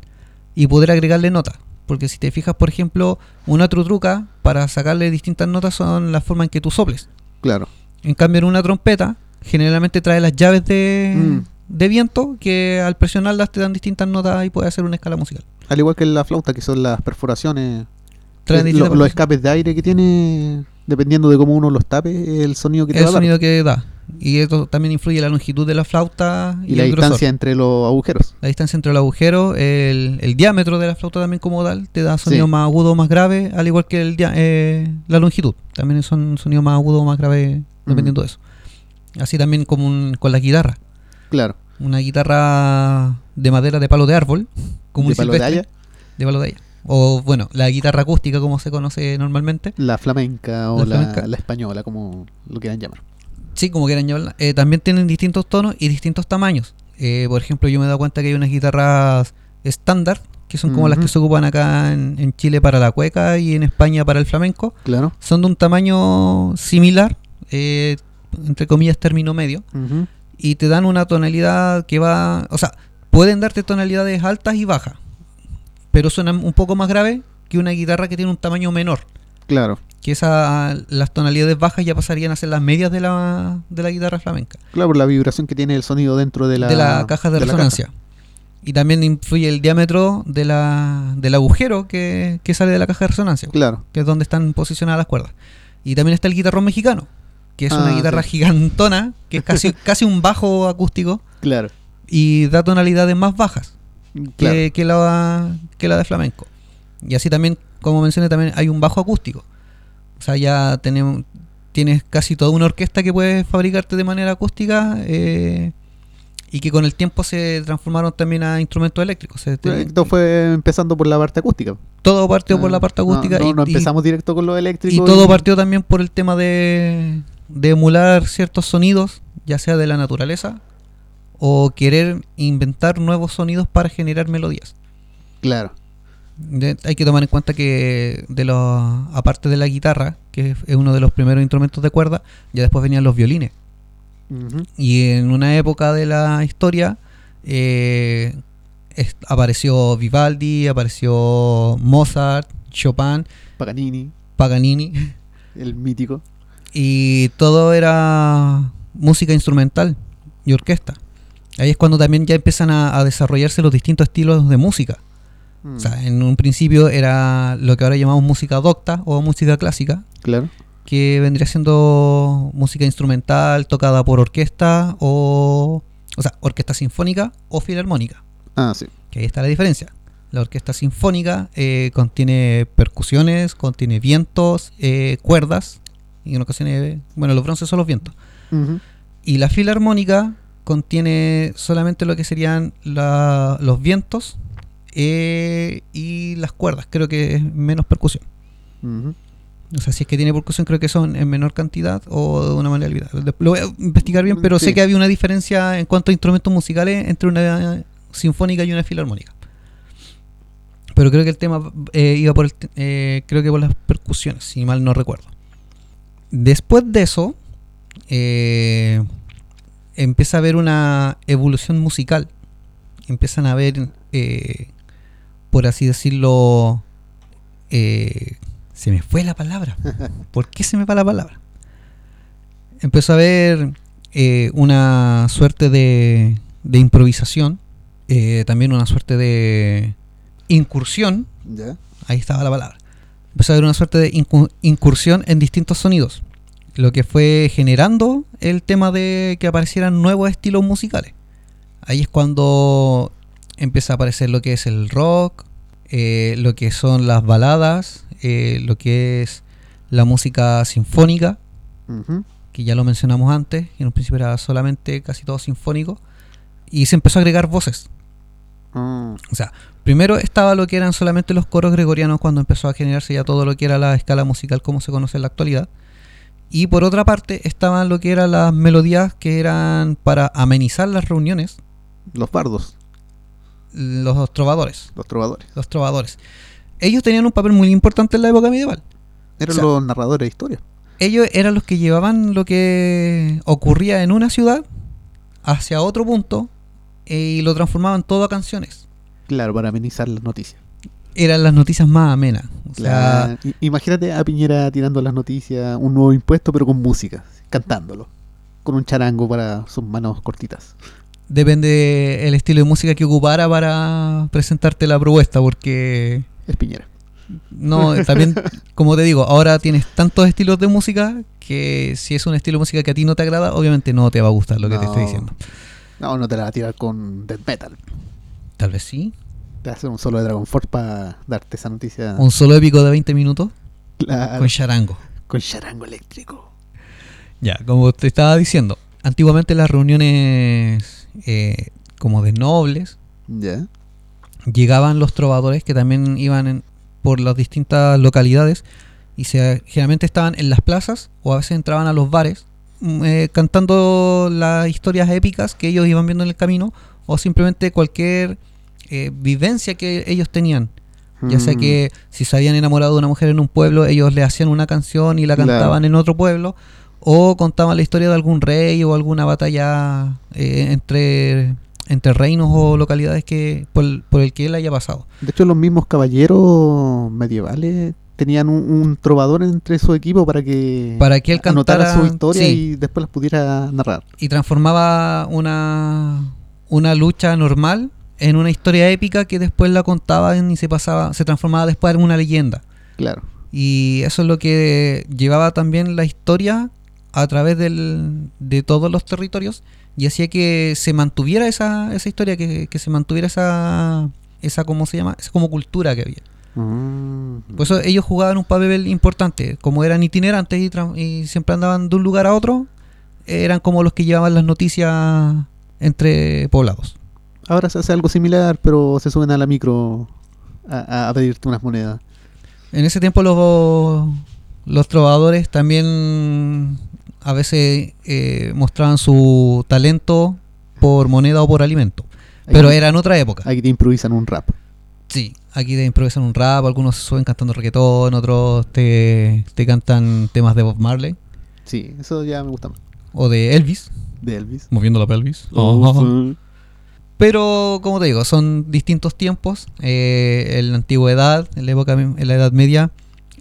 Y poder agregarle notas. Porque si te fijas, por ejemplo, una trutruca, para sacarle distintas notas son la forma en que tú soples. claro. En cambio, en una trompeta, generalmente trae las llaves de, Mm. de viento que al presionarlas te dan distintas notas y puedes hacer una escala musical. Al igual que en la flauta, que son las perforaciones. Traen eh, lo- los escapes de aire que tiene, dependiendo de cómo uno los tape, el sonido que te el va a dar. sonido que da. Y esto también influye la longitud de la flauta y, Y la grosor. distancia entre los agujeros. La distancia entre el agujero, el, el diámetro de la flauta también como tal, te da sonido Sí. más agudo o más grave, al igual que el eh, la longitud. También son sonidos más agudos o más graves, dependiendo de eso. Así también como un- con la guitarra. Claro. Una guitarra de madera de palo de árbol, como de un palo de haya, de palo de haya. O bueno, la guitarra acústica como se conoce normalmente. la flamenca o La la, flamenca. la española, como lo quieran llamar. Sí, como quieran llamarla. Eh, también tienen distintos tonos y distintos tamaños. Eh, por ejemplo, yo me he dado cuenta que hay unas guitarras estándar, que son como las que se ocupan acá en, en Chile para la cueca y en España para el flamenco. Claro. Son de un tamaño similar, eh, entre comillas término medio, y te dan una tonalidad que va... O sea, pueden darte tonalidades altas y bajas, pero suenan un poco más grave que una guitarra que tiene un tamaño menor. Claro. Que esa, las tonalidades bajas ya pasarían a ser las medias de la, de la guitarra flamenca. Claro, por la vibración que tiene el sonido dentro de la, de la caja de, resonancia. Y también influye el diámetro de la, del agujero que, que sale de la caja de resonancia, Claro. que es donde están posicionadas las cuerdas. Y también está el guitarrón mexicano, que es Ah, una guitarra sí. gigantona, que es casi, <laughs> casi un bajo acústico Claro. y da tonalidades más bajas Claro. que, que la, que la de flamenco. Y así también, como mencioné, también hay un bajo acústico. O sea, ya tenemos, tienes casi toda una orquesta que puedes fabricarte de manera acústica eh, y que con el tiempo se transformaron también a instrumentos eléctricos. Se- te- Esto fue empezando por la parte acústica. todo partió por Ah, la parte acústica No, y, no y- empezamos directo con lo eléctrico. y todo partió también por el tema de, de emular ciertos sonidos, ya sea de la naturaleza o querer inventar nuevos sonidos para generar melodías. Claro. Hay que tomar en cuenta que de los aparte de la guitarra, que es uno de los primeros instrumentos de cuerda, ya después venían los violines. Y en una época de la historia eh, es- apareció Vivaldi, apareció Mozart, Chopin, Paganini, Paganini, el mítico. y todo era música instrumental y orquesta. Ahí es cuando también ya empiezan a, a desarrollarse los distintos estilos de música. Mm, O sea, en un principio era lo que ahora llamamos música docta o música clásica, claro. que vendría siendo música instrumental tocada por orquesta o, o sea, orquesta sinfónica o filarmónica. Ah, sí. Que ahí está la diferencia. La orquesta sinfónica eh, contiene percusiones, contiene vientos, eh, cuerdas, y en ocasiones, bueno, los bronces son los vientos. Y la filarmónica contiene solamente lo que serían la- los vientos eh, y las cuerdas. Creo que es menos percusión. Ujú. O sea, si es que tiene percusión, creo que son en menor cantidad o de una manera olvidada. Lo voy a investigar bien, pero Sí. sé que había una diferencia en cuanto a instrumentos musicales entre una sinfónica y una filarmónica. Pero creo que el tema eh, iba por el, eh, creo que por las percusiones, si mal no recuerdo. Después de eso, eh, empieza a haber una evolución musical. Empiezan a haber, por así decirlo, eh, se me fue la palabra. <laughs> ¿Por qué se me va la palabra? Empezó a haber eh, una suerte de, de improvisación, eh, también una suerte de incursión, ahí estaba la palabra. Empezó a haber una suerte de incu- incursión en distintos sonidos, lo que fue generando el tema de que aparecieran nuevos estilos musicales. Ahí es cuando empieza a aparecer lo que es el rock, eh, lo que son las baladas, eh, lo que es la música sinfónica, que ya lo mencionamos antes, que en un principio era solamente casi todo sinfónico, y se empezó a agregar voces. Ah, O sea, primero estaba lo que eran solamente los coros gregorianos cuando empezó a generarse ya todo lo que era la escala musical como se conoce en la actualidad. Y por otra parte estaban lo que eran las melodías que eran para amenizar las reuniones, los bardos, los trovadores. los trovadores. Los trovadores. Ellos tenían un papel muy importante en la época medieval. Eran O sea, los narradores de historia. Ellos eran los que llevaban lo que ocurría en una ciudad hacia otro punto eh, y lo transformaban todo a canciones. Claro, para amenizar las noticias. Eran las noticias más amenas. O sea, Claro. Imagínate a Piñera tirando las noticias, un nuevo impuesto, pero con música, cantándolo. Con un charango para sus manos cortitas. Depende el estilo de música que ocupara para presentarte la propuesta, porque Es Piñera. no, <laughs> también, como te digo, ahora tienes tantos estilos de música que si es un estilo de música que a ti no te agrada, obviamente no te va a gustar lo que te estoy diciendo. No, no te la va a tirar con death metal. Tal vez sí. Te hacer un solo de Dragon Force para darte esa noticia. Un solo épico de 20 minutos Claro, con charango. con charango eléctrico. Ya, como te estaba diciendo, antiguamente las reuniones eh, como de nobles llegaban los trovadores que también iban en- por las distintas localidades y se, generalmente estaban en las plazas o a veces entraban a los bares mm, eh, cantando las historias épicas que ellos iban viendo en el camino o simplemente cualquier eh, vivencia que ellos tenían. Ya sea Mm, que si se habían enamorado de una mujer en un pueblo, ellos le hacían una canción y la Claro. cantaban en otro pueblo, o contaban la historia de algún rey o alguna batalla eh, entre, entre reinos o localidades que por, por el que él haya pasado. De hecho, los mismos caballeros medievales tenían un, un trovador entre su equipo para que, Para que él anotara su historia sí. y después las pudiera narrar. Y transformaba una, una lucha normal en una historia épica que después la contaban y se pasaba, se transformaba después en una leyenda. Claro. Y eso es lo que llevaba también la historia a través del- de todos los territorios y hacía que se mantuviera esa, esa historia, que, que se mantuviera esa, esa, ¿cómo se llama? Esa como cultura que había. Mm. Por eso ellos jugaban un papel importante, como eran itinerantes y siempre andaban de un lugar a otro, eran como los que llevaban las noticias entre poblados. Ahora se hace algo similar, pero se suben a la micro a, a pedirte unas monedas. En ese tiempo los, los trovadores también a veces eh, mostraban su talento por moneda o por alimento. Pero era en otra época. Ahí te improvisan un rap. Sí, aquí te improvisan un rap, algunos se suben cantando reggaetón, otros te, te cantan temas de Bob Marley Sí, eso ya me gusta más. o de Elvis, De Elvis. moviendo la pelvis. Oh. Pero, como te digo, son distintos tiempos. Eh, en la antigüedad, en la época, en la Edad Media,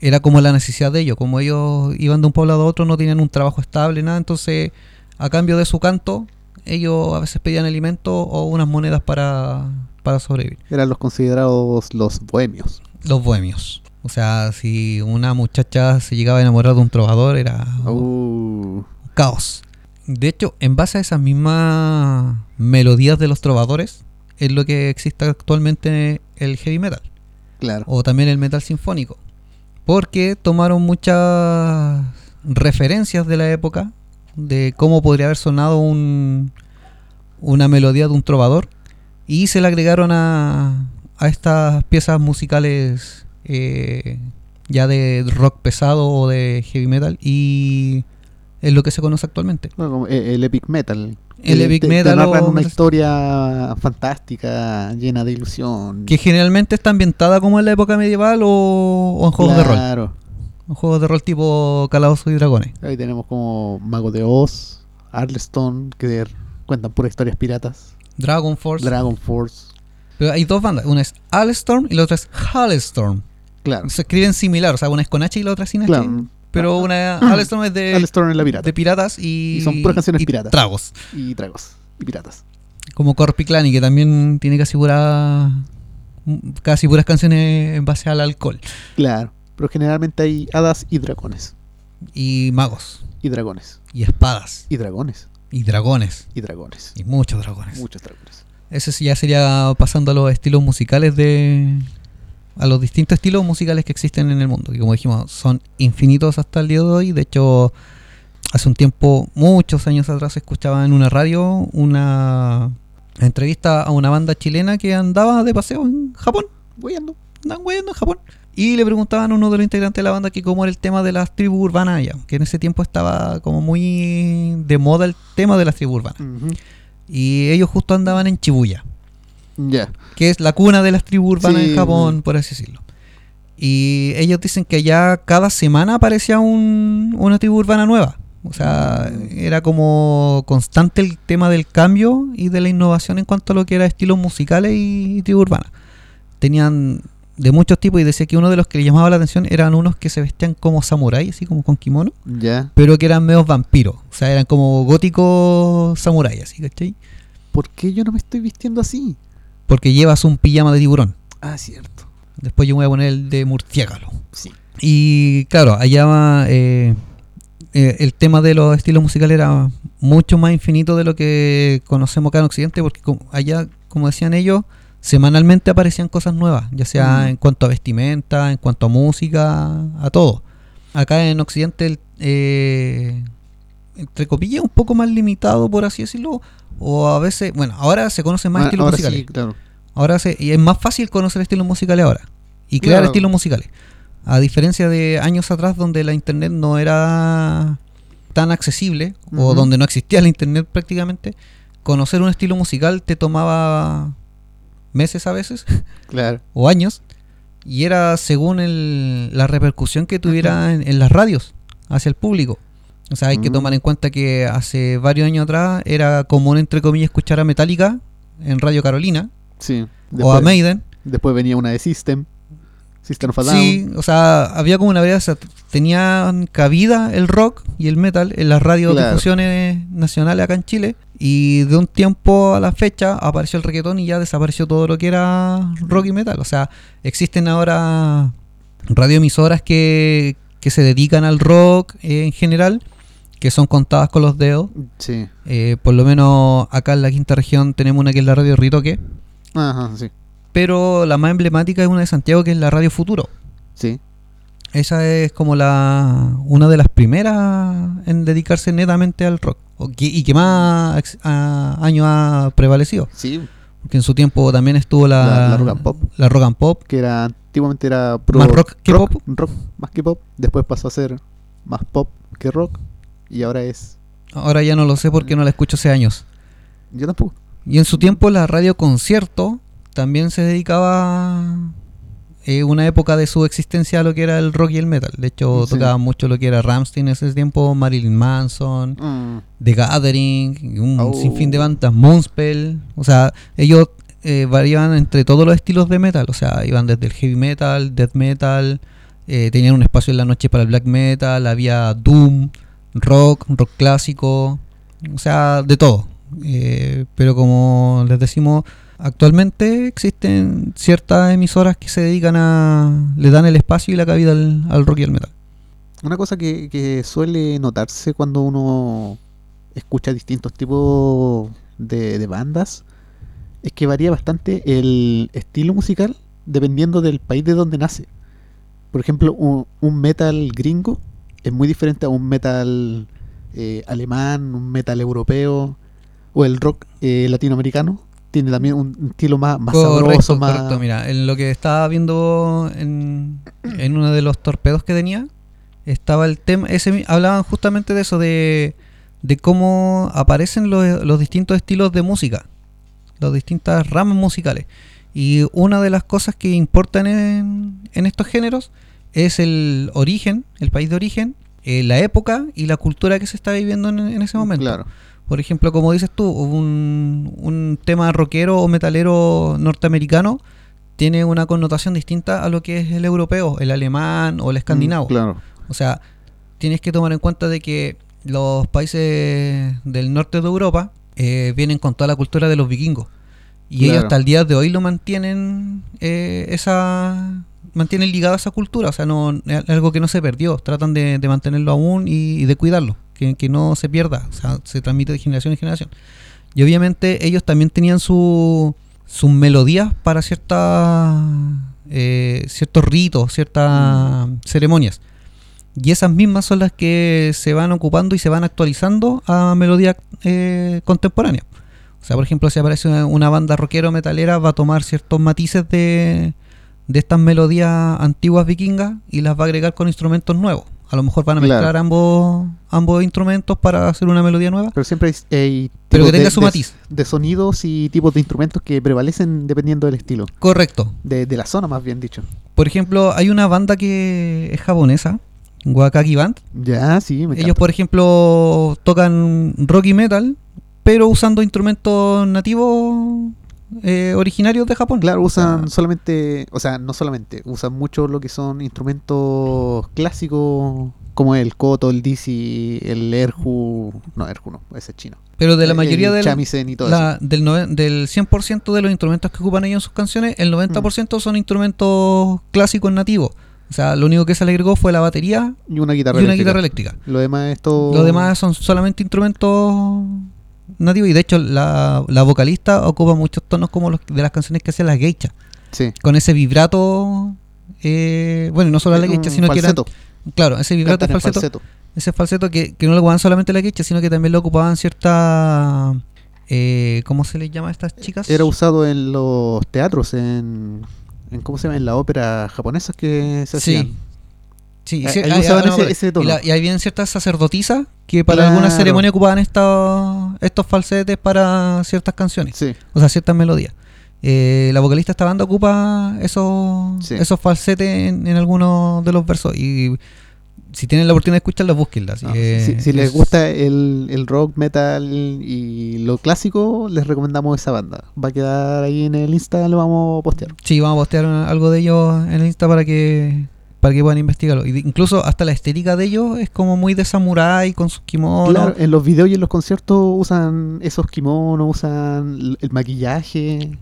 era como la necesidad de ellos. Como ellos iban de un pueblo a otro, no tenían un trabajo estable, nada. Entonces, a cambio de su canto, ellos a veces pedían alimento o unas monedas para, para sobrevivir. Eran los considerados los bohemios. Los bohemios. O sea, si una muchacha se llegaba a enamorar de un trovador, era Uh, un caos. De hecho, en base a esas mismas melodías de los trovadores, es lo que existe actualmente el heavy metal. claro. o también el metal sinfónico. Porque tomaron muchas referencias de la época de cómo podría haber sonado un, una melodía de un trovador y se le agregaron a, a estas piezas musicales eh, ya de rock pesado o de heavy metal y es lo que se conoce actualmente. Bueno, eh, el epic metal. El epic te- te metal narran una historia fantástica, llena de ilusión. Que generalmente está ambientada como en la época medieval o, o en juegos de rol. Claro. En juegos de rol tipo Calabozos y Dragones. Ahí tenemos como Mago de Oz, Arleston, que cuentan puras historias piratas. Dragon Force. Dragon Force. Pero hay dos bandas, una es Alstorm y la otra es Halestorm. Claro. Se escriben similar, o sea, una es con H y la otra sin H. Claro. Pero una Halestorm es de, Arleston es la pirata. de piratas y, Y son puras canciones y piratas. Tragos. Y dragos. Y piratas. Como Corpiclani, que también tiene casi pura, casi puras canciones en base al alcohol. Claro. Pero generalmente hay hadas y dragones. Y magos. Y dragones. Y espadas. Y dragones. Y dragones. Y dragones. Y muchos dragones. Muchos dragones. Ese sí ya sería pasando a los estilos musicales de. A los distintos estilos musicales que existen en el mundo. Que como dijimos, son infinitos hasta el día de hoy. De hecho, hace un tiempo, muchos años atrás, escuchaba en una radio una entrevista a una banda chilena que andaba de paseo en Japón. Voyando. Andaban güeyando en Japón. Y le preguntaban a uno de los integrantes de la banda que cómo era el tema de las tribus urbanas allá. Que en ese tiempo estaba como muy de moda el tema de las tribus urbanas. Y ellos justo andaban en Shibuya Ya. Que es la cuna de las tribus urbanas Sí, en Japón, por así decirlo. Y ellos dicen que ya cada semana aparecía un- una tribu urbana nueva. O sea, era como constante el tema del cambio y de la innovación en cuanto a lo que era estilos musicales y, y tribu urbana. Tenían de muchos tipos y decía que uno de los que le llamaba la atención eran unos que se vestían como samuráis, así como con kimono, Ya. pero que eran medios vampiros. O sea, eran como góticos samuráis, así, ¿cachai? ¿Por qué yo no me estoy vistiendo así? Porque llevas un pijama de tiburón. Ah, cierto. Después yo me voy a poner el de murciélago. Sí. Y claro, allá va, eh, eh, el tema de los estilos musicales era mucho más infinito de lo que conocemos acá en Occidente, porque allá, como decían ellos, semanalmente aparecían cosas nuevas, ya sea Mm. en cuanto a vestimenta, en cuanto a música, a todo. Acá en Occidente, eh, entre comillas, un poco más limitado, por así decirlo, o a veces, bueno, ahora se conocen más Ah, estilos ahora musicales. sí, claro. Ahora se, y es más fácil conocer estilos musicales ahora y crear Claro. estilos musicales. A diferencia de años atrás donde la internet no era tan accesible o donde no existía la internet prácticamente, conocer un estilo musical te tomaba meses a veces <laughs> Claro. o años y era según el- la repercusión que tuviera en, en las radios hacia el público. O sea, hay que Mm. tomar en cuenta que hace varios años atrás era común, entre comillas, escuchar a Metallica en Radio Carolina Sí. o a Maiden. después venía una de System. System of a Down. Sí, o sea, había como una variedad, o sea, tenían cabida el rock y el metal en las radiodifusiones nacionales acá en Chile y de un tiempo a la fecha apareció el reggaetón y ya desapareció todo lo que era rock y metal. O sea, existen ahora radioemisoras que, que se dedican al rock eh, en general, que son contadas con los dedos. Sí. Eh, por lo menos acá en la quinta región tenemos una que es la radio Ritoque, Ajá, sí. pero la más emblemática es una de Santiago que es la radio Futuro. Sí. Esa es como la una de las primeras en dedicarse netamente al rock y que más años ha prevalecido. Sí. Porque en su tiempo también estuvo la, La- la rock and pop. la rock and pop. Que era antiguamente era Más rock que rock, pop. rock más que pop. Después pasó a ser más pop que rock. Y ahora es. Ahora ya no lo sé porque no la escucho hace años. Yo tampoco. Y en su tiempo la radio concierto también se dedicaba eh, una época de su existencia a lo que era el rock y el metal. De hecho, Sí. tocaba mucho lo que era Ramstein en ese tiempo, Marilyn Manson, Mm, The Gathering, un Oh. sinfín de bandas, Moonspell. O sea, ellos eh, variaban entre todos los estilos de metal. O sea, iban desde el heavy metal, death metal, eh, tenían un espacio en la noche para el black metal, había doom, rock, rock clásico, o sea, de todo. Eh, pero como les decimos, actualmente existen ciertas emisoras que se dedican a. le dan el espacio y la cabida al, rock y al metal. Una cosa que, suele notarse cuando uno escucha distintos tipos de, de bandas es que varía bastante el estilo musical dependiendo del país de donde nace. Por ejemplo, un metal gringo es muy diferente a un metal eh, alemán, un metal europeo o el rock eh, latinoamericano. Tiene también un estilo más, más sabroso, más... correcto. Mira, en lo que estaba viendo en, en uno de los torpedos que tenía, estaba el tema, ese hablaban justamente de eso, de, de cómo aparecen los, los distintos estilos de música, las distintas ramas musicales. Y una de las cosas que importan en, en estos géneros es el origen, el país de origen, eh, la época y la cultura que se está viviendo en, en ese momento. Claro. Por ejemplo, como dices tú, un, un tema rockero o metalero norteamericano tiene una connotación distinta a lo que es el europeo, el alemán o el escandinavo. Mm, Claro. O sea, tienes que tomar en cuenta de que los países del norte de Europa eh, vienen con toda la cultura de los vikingos. Y ellos hasta el día de hoy lo mantienen eh, esa mantienen ligado a esa cultura, o sea, no es algo que no se perdió, tratan de, de mantenerlo aún y, y de cuidarlo, que, que no se pierda, o sea, se transmite de generación en generación. Y obviamente ellos también tenían su, sus melodías para ciertas eh, ciertos ritos, ciertas ceremonias. Y esas mismas son las que se van ocupando y se van actualizando a melodías eh, contemporáneas. O sea, por ejemplo, si aparece una, una banda rockero metalera, va a tomar ciertos matices de, de estas melodías antiguas vikingas y las va a agregar con instrumentos nuevos. A lo mejor van a Claro. mezclar ambos, ambos instrumentos para hacer una melodía nueva, Pero siempre hay, hay pero que tipos de- tenga su de- matiz. de sonidos y tipos de instrumentos que prevalecen dependiendo del estilo. Correcto. De, de la zona, más bien dicho. Por ejemplo, hay una banda que es japonesa, Wakaki Band. Ya, sí, me Ellos, por ejemplo, tocan rock y metal, pero usando instrumentos nativos eh, originarios de Japón. Claro, usan solamente, o sea, no solamente, usan mucho lo que son instrumentos clásicos como el koto, el disi, el erhu, no, erhu no, ese es chino. pero de la El mayoría del, shamisen y todo la- eso. del, nove- del 100% de los instrumentos que ocupan ellos en sus canciones, el 90% Mm. son instrumentos clásicos nativos. O sea, lo único que se le agregó fue la batería Y una y guitarra una eléctrica. guitarra eléctrica. Lo demás es todo... Lo demás son solamente instrumentos nativos y de hecho la, la vocalista ocupa muchos tonos como los de las canciones que hacía la geisha. Sí. con ese vibrato eh, bueno no solo la quecha sino que eran, falseto, claro ese vibrato falseto, falseto. ese falseto que, que no lo ocupaban solamente la quecha sino que también lo ocupaban cierta eh, ¿cómo se les llama a estas chicas? Era usado en los teatros, en, en ¿cómo se llama? En la ópera japonesa que se Sí. hacían. Sí, eh, sí, ahí ah, usaban ah, no, ese- pero- ese tono. y, la- y habían ciertas sacerdotisas que para algunas Claro. ceremonias ocupaban estos estos falsetes para ciertas canciones Sí, o sea, ciertas melodías. Eh, la vocalista de esta banda ocupa esos, Sí. esos falsetes en, en algunos de los versos. Y si tienen la oportunidad de escucharlas, búsquenlas. no, que si, si les es- gusta el, el rock, metal y lo clásico, les recomendamos esa banda. Va a quedar ahí en el Insta, lo vamos a postear. Sí, vamos a postear algo de ellos en el Insta para que para que puedan investigarlo. Y de- incluso hasta la estética de ellos es como muy de samurái con sus kimonos. Claro, en los videos y en los conciertos usan esos kimonos, usan el maquillaje.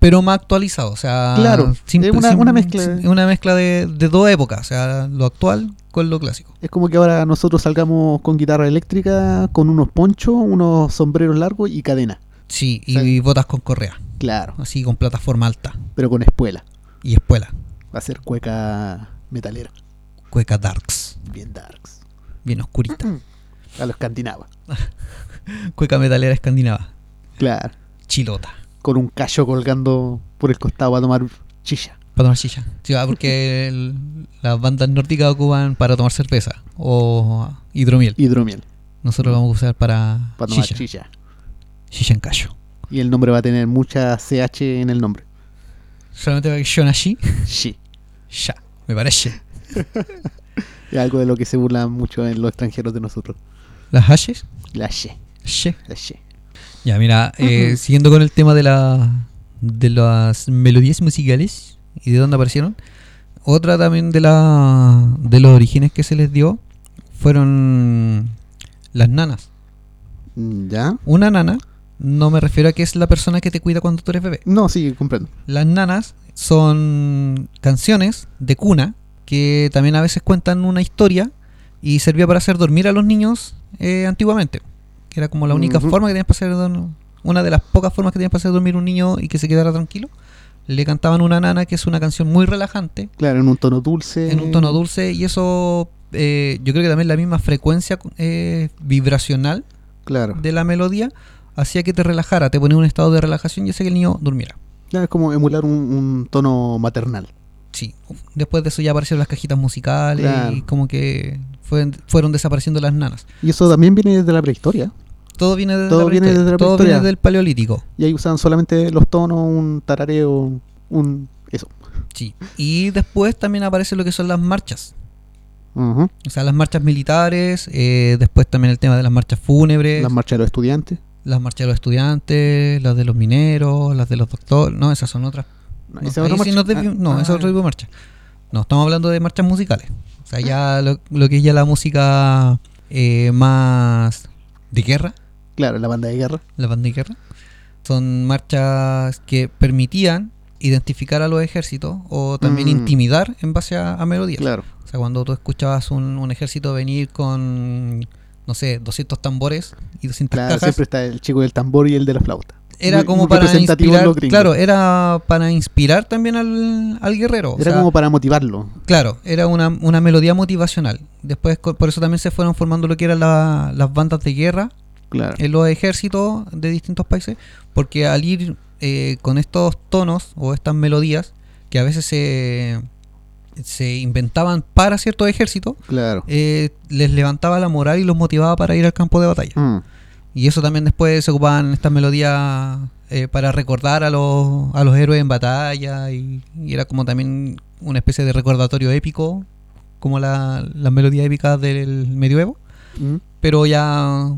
pero más actualizado. O sea, Claro, es una- mezcla. sim- una mezcla de, de dos épocas. O sea, lo actual con lo clásico. Es como que ahora nosotros salgamos con guitarra eléctrica, con unos ponchos, unos sombreros largos y cadena. Sí, y, botas con correa. Claro, Así con plataforma alta. pero con espuela. Y espuela. Va a ser cueca metalera. Cueca darks. Bien darks. Bien oscurita. A los escandinava. <laughs> Cueca metalera escandinava. Claro. Chilota. Con un callo colgando por el costado a tomar chilla. Para tomar chicha. Sí, ah, porque el- las bandas nórdicas ocupan para tomar cerveza o hidromiel. Hidromiel. Nosotros lo vamos a usar para, Para tomar chicha. chilla. Chicha en callo. Y el nombre va a tener mucha CH en el nombre. Solamente va a Shonashi. Shi. Ya, me parece. <laughs> Es algo de lo que se burlan mucho en los extranjeros de nosotros. Las hashes. La She. She. La She. Ya, mira, eh, siguiendo con el tema de la de las melodías musicales y de dónde aparecieron, otra también de la de los orígenes que se les dio fueron las nanas. Mm, ¿Ya? Una nana, no me refiero a que es la persona que te cuida cuando tú eres bebé. No, sí, comprendo. Las nanas son canciones de cuna que también a veces cuentan una historia y servía para hacer dormir a los niños eh, antiguamente. Que era como la única forma que tenías para hacer dor- una de las pocas formas que tenías para hacer dormir un niño y que se quedara tranquilo. Le cantaban una nana que es una canción muy relajante, Claro, en un tono dulce. en un tono dulce y eso eh, yo creo que también la misma frecuencia eh, vibracional Claro. de la melodía hacía que te relajara, te ponía en un estado de relajación y hacía que el niño durmiera. Claro, es como emular un, un tono maternal. Sí, después de eso ya aparecieron las cajitas musicales Claro. y como que fue- fueron desapareciendo las nanas. Y eso también viene desde la prehistoria. Todo viene desde, Todo la viene prehistoria, desde la todo viene del paleolítico. Y ahí usaban solamente los tonos, un tarareo, un. Eso. Sí. Y después también aparece lo que son las marchas. O sea, las marchas militares, eh, después también el tema de las marchas fúnebres, Las marchas de los estudiantes. Las marchas de los estudiantes, las de los mineros, las de los doctores. No, esas son otras. No, No, esa otra sí Ah, no, esa es ah, otro tipo de marcha. No, estamos hablando de marchas musicales. O sea, ya lo, lo que es ya la música eh, más de guerra, Claro, la banda de guerra. la banda de guerra, son marchas que permitían identificar a los ejércitos o también Mm. intimidar en base a, a melodías. Claro. O sea, cuando tú escuchabas un, un ejército venir con, no sé, 200 tambores y 200 Claro, cajas, siempre está el chico del tambor y el de la flauta. era muy- como muy para inspirar, claro, era para inspirar también al, al guerrero. o Era sea, como para motivarlo. Claro, era una, una melodía motivacional. Después, por eso también se fueron formando lo que eran la- las bandas de guerra Claro. en los ejércitos de distintos países, porque al ir eh, con estos tonos o estas melodías que a veces se, se inventaban para ciertos ejércitos, Claro. eh, les levantaba la moral y los motivaba para ir al campo de batalla. Mm. Y eso también después se ocupaban estas melodías eh, para recordar a los, a los héroes en batalla y, y era como también una especie de recordatorio épico, como la- las melodías épicas del medioevo, Mm. pero ya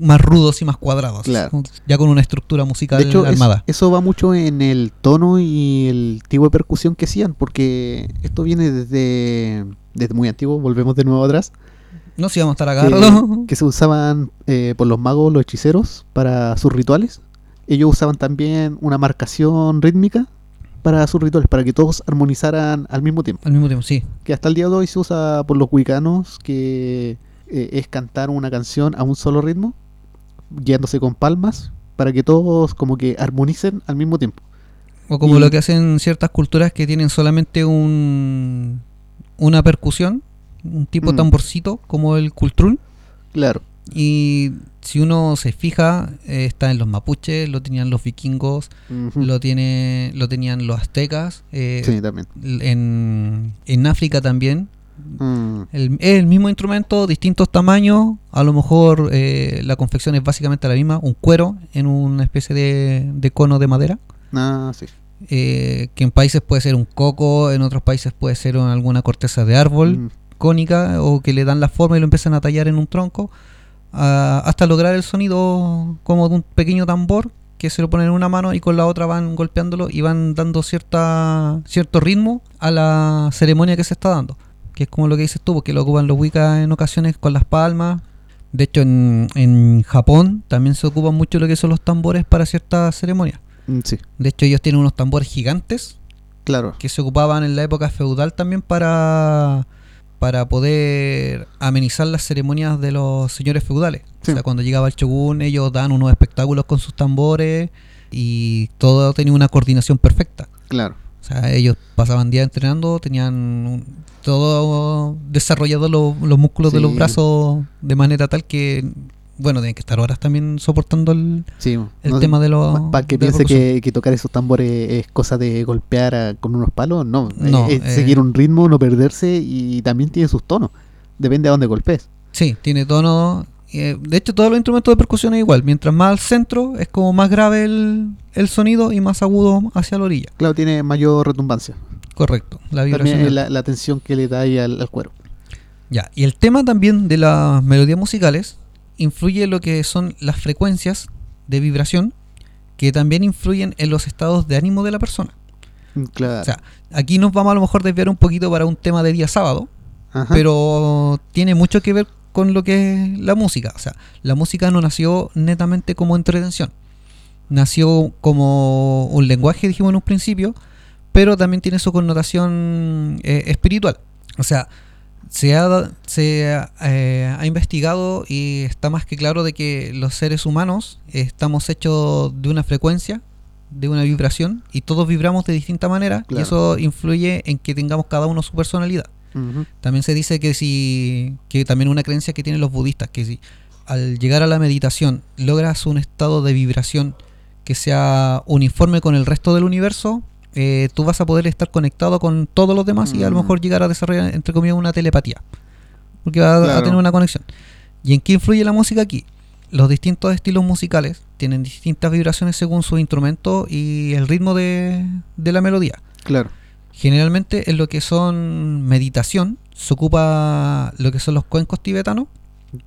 más rudos y más cuadrados, Claro. ya con una estructura musical De hecho, es- armada. eso va mucho en el tono y el tipo de percusión que hacían, porque esto viene desde, desde muy antiguo, volvemos de nuevo atrás, No si vamos a estar que, agarrando. <laughs> que se usaban eh, por los magos, los hechiceros, para sus rituales. Ellos usaban también una marcación rítmica para sus rituales, para que todos armonizaran al mismo tiempo. Al mismo tiempo, sí. Que hasta el día de hoy se usa por los wicanos, que eh, es cantar una canción a un solo ritmo, guiándose con palmas, para que todos como que armonicen al mismo tiempo. O como Y- lo que hacen ciertas culturas que tienen solamente un una percusión, un tipo Mm. tamborcito como el cultrún. Claro. Y si uno se fija, eh, está en los mapuches, lo tenían los vikingos, lo tiene lo tenían los aztecas, eh, Sí, también. en, en África también. Mm, El, es el mismo instrumento, distintos tamaños, a lo mejor eh, la confección es básicamente la misma, un cuero en una especie de, de cono de madera. Ah, sí. eh, que en países puede ser un coco, en otros países puede ser un- alguna corteza de árbol Mm, cónica o que le dan la forma y lo empiezan a tallar en un tronco a- hasta lograr el sonido como de un pequeño tambor que se lo ponen en una mano y con la otra van golpeándolo y van dando cierta cierto ritmo a la ceremonia que se está dando que es como lo que dices tú porque lo ocupan los wiccas en ocasiones con las palmas de hecho en, en Japón también se ocupan mucho lo que son los tambores para ciertas ceremonias mm, sí, de hecho ellos tienen unos tambores gigantes claro. que se ocupaban en la época feudal también para para poder amenizar las ceremonias de los señores feudales. Sí. O sea, cuando llegaba el shogun, ellos dan unos espectáculos con sus tambores y todo tenía una coordinación perfecta. Claro. Sea, ellos pasaban días entrenando, tenían un- todo desarrollado lo- los músculos de los brazos de manera tal que, bueno, tienen que estar horas también soportando el, Sí, el no- tema de los... Para que piense que, que tocar esos tambores es cosa de golpear a- con unos palos, no. No, es eh. seguir un ritmo, no perderse y también tiene sus tonos. Depende a dónde golpees. Sí, tiene tono Eh, de hecho, todos los instrumentos de percusión es igual. Mientras más al centro, es como más grave el, el sonido y más agudo hacia la orilla. Claro, tiene mayor retumbancia. Correcto. La vibración. También la, la tensión que le da ahí al, al cuero. Ya, y el tema también de las melodías musicales influye en lo que son las frecuencias de vibración que también influyen en los estados de ánimo de la persona. Mm, Claro. O sea, aquí nos vamos a lo mejor desviar un poquito para un tema de día sábado, Ajá. pero tiene mucho que ver con lo que es la música. O sea, la música no nació netamente como entretención. Nació como un lenguaje, dijimos en un principio, pero también tiene su connotación eh, espiritual. O sea, se ha, se eh, ha investigado y está más que claro de que los seres humanos estamos hechos de una frecuencia, de una vibración, y todos vibramos de distinta manera, Claro. y eso influye en que tengamos cada uno su personalidad. También se dice que si que también una creencia que tienen los budistas que si al llegar a la meditación logras un estado de vibración que sea uniforme con el resto del universo, eh, tú vas a poder estar conectado con todos los demás y a lo Mm. mejor llegar a desarrollar entre comillas una telepatía, porque va a- a Claro. tener una conexión. ¿Y en qué influye la música aquí? Los distintos estilos musicales tienen distintas vibraciones según su instrumento y el ritmo de, de la melodía. Claro. Generalmente en lo que son meditación se ocupa lo que son los cuencos tibetanos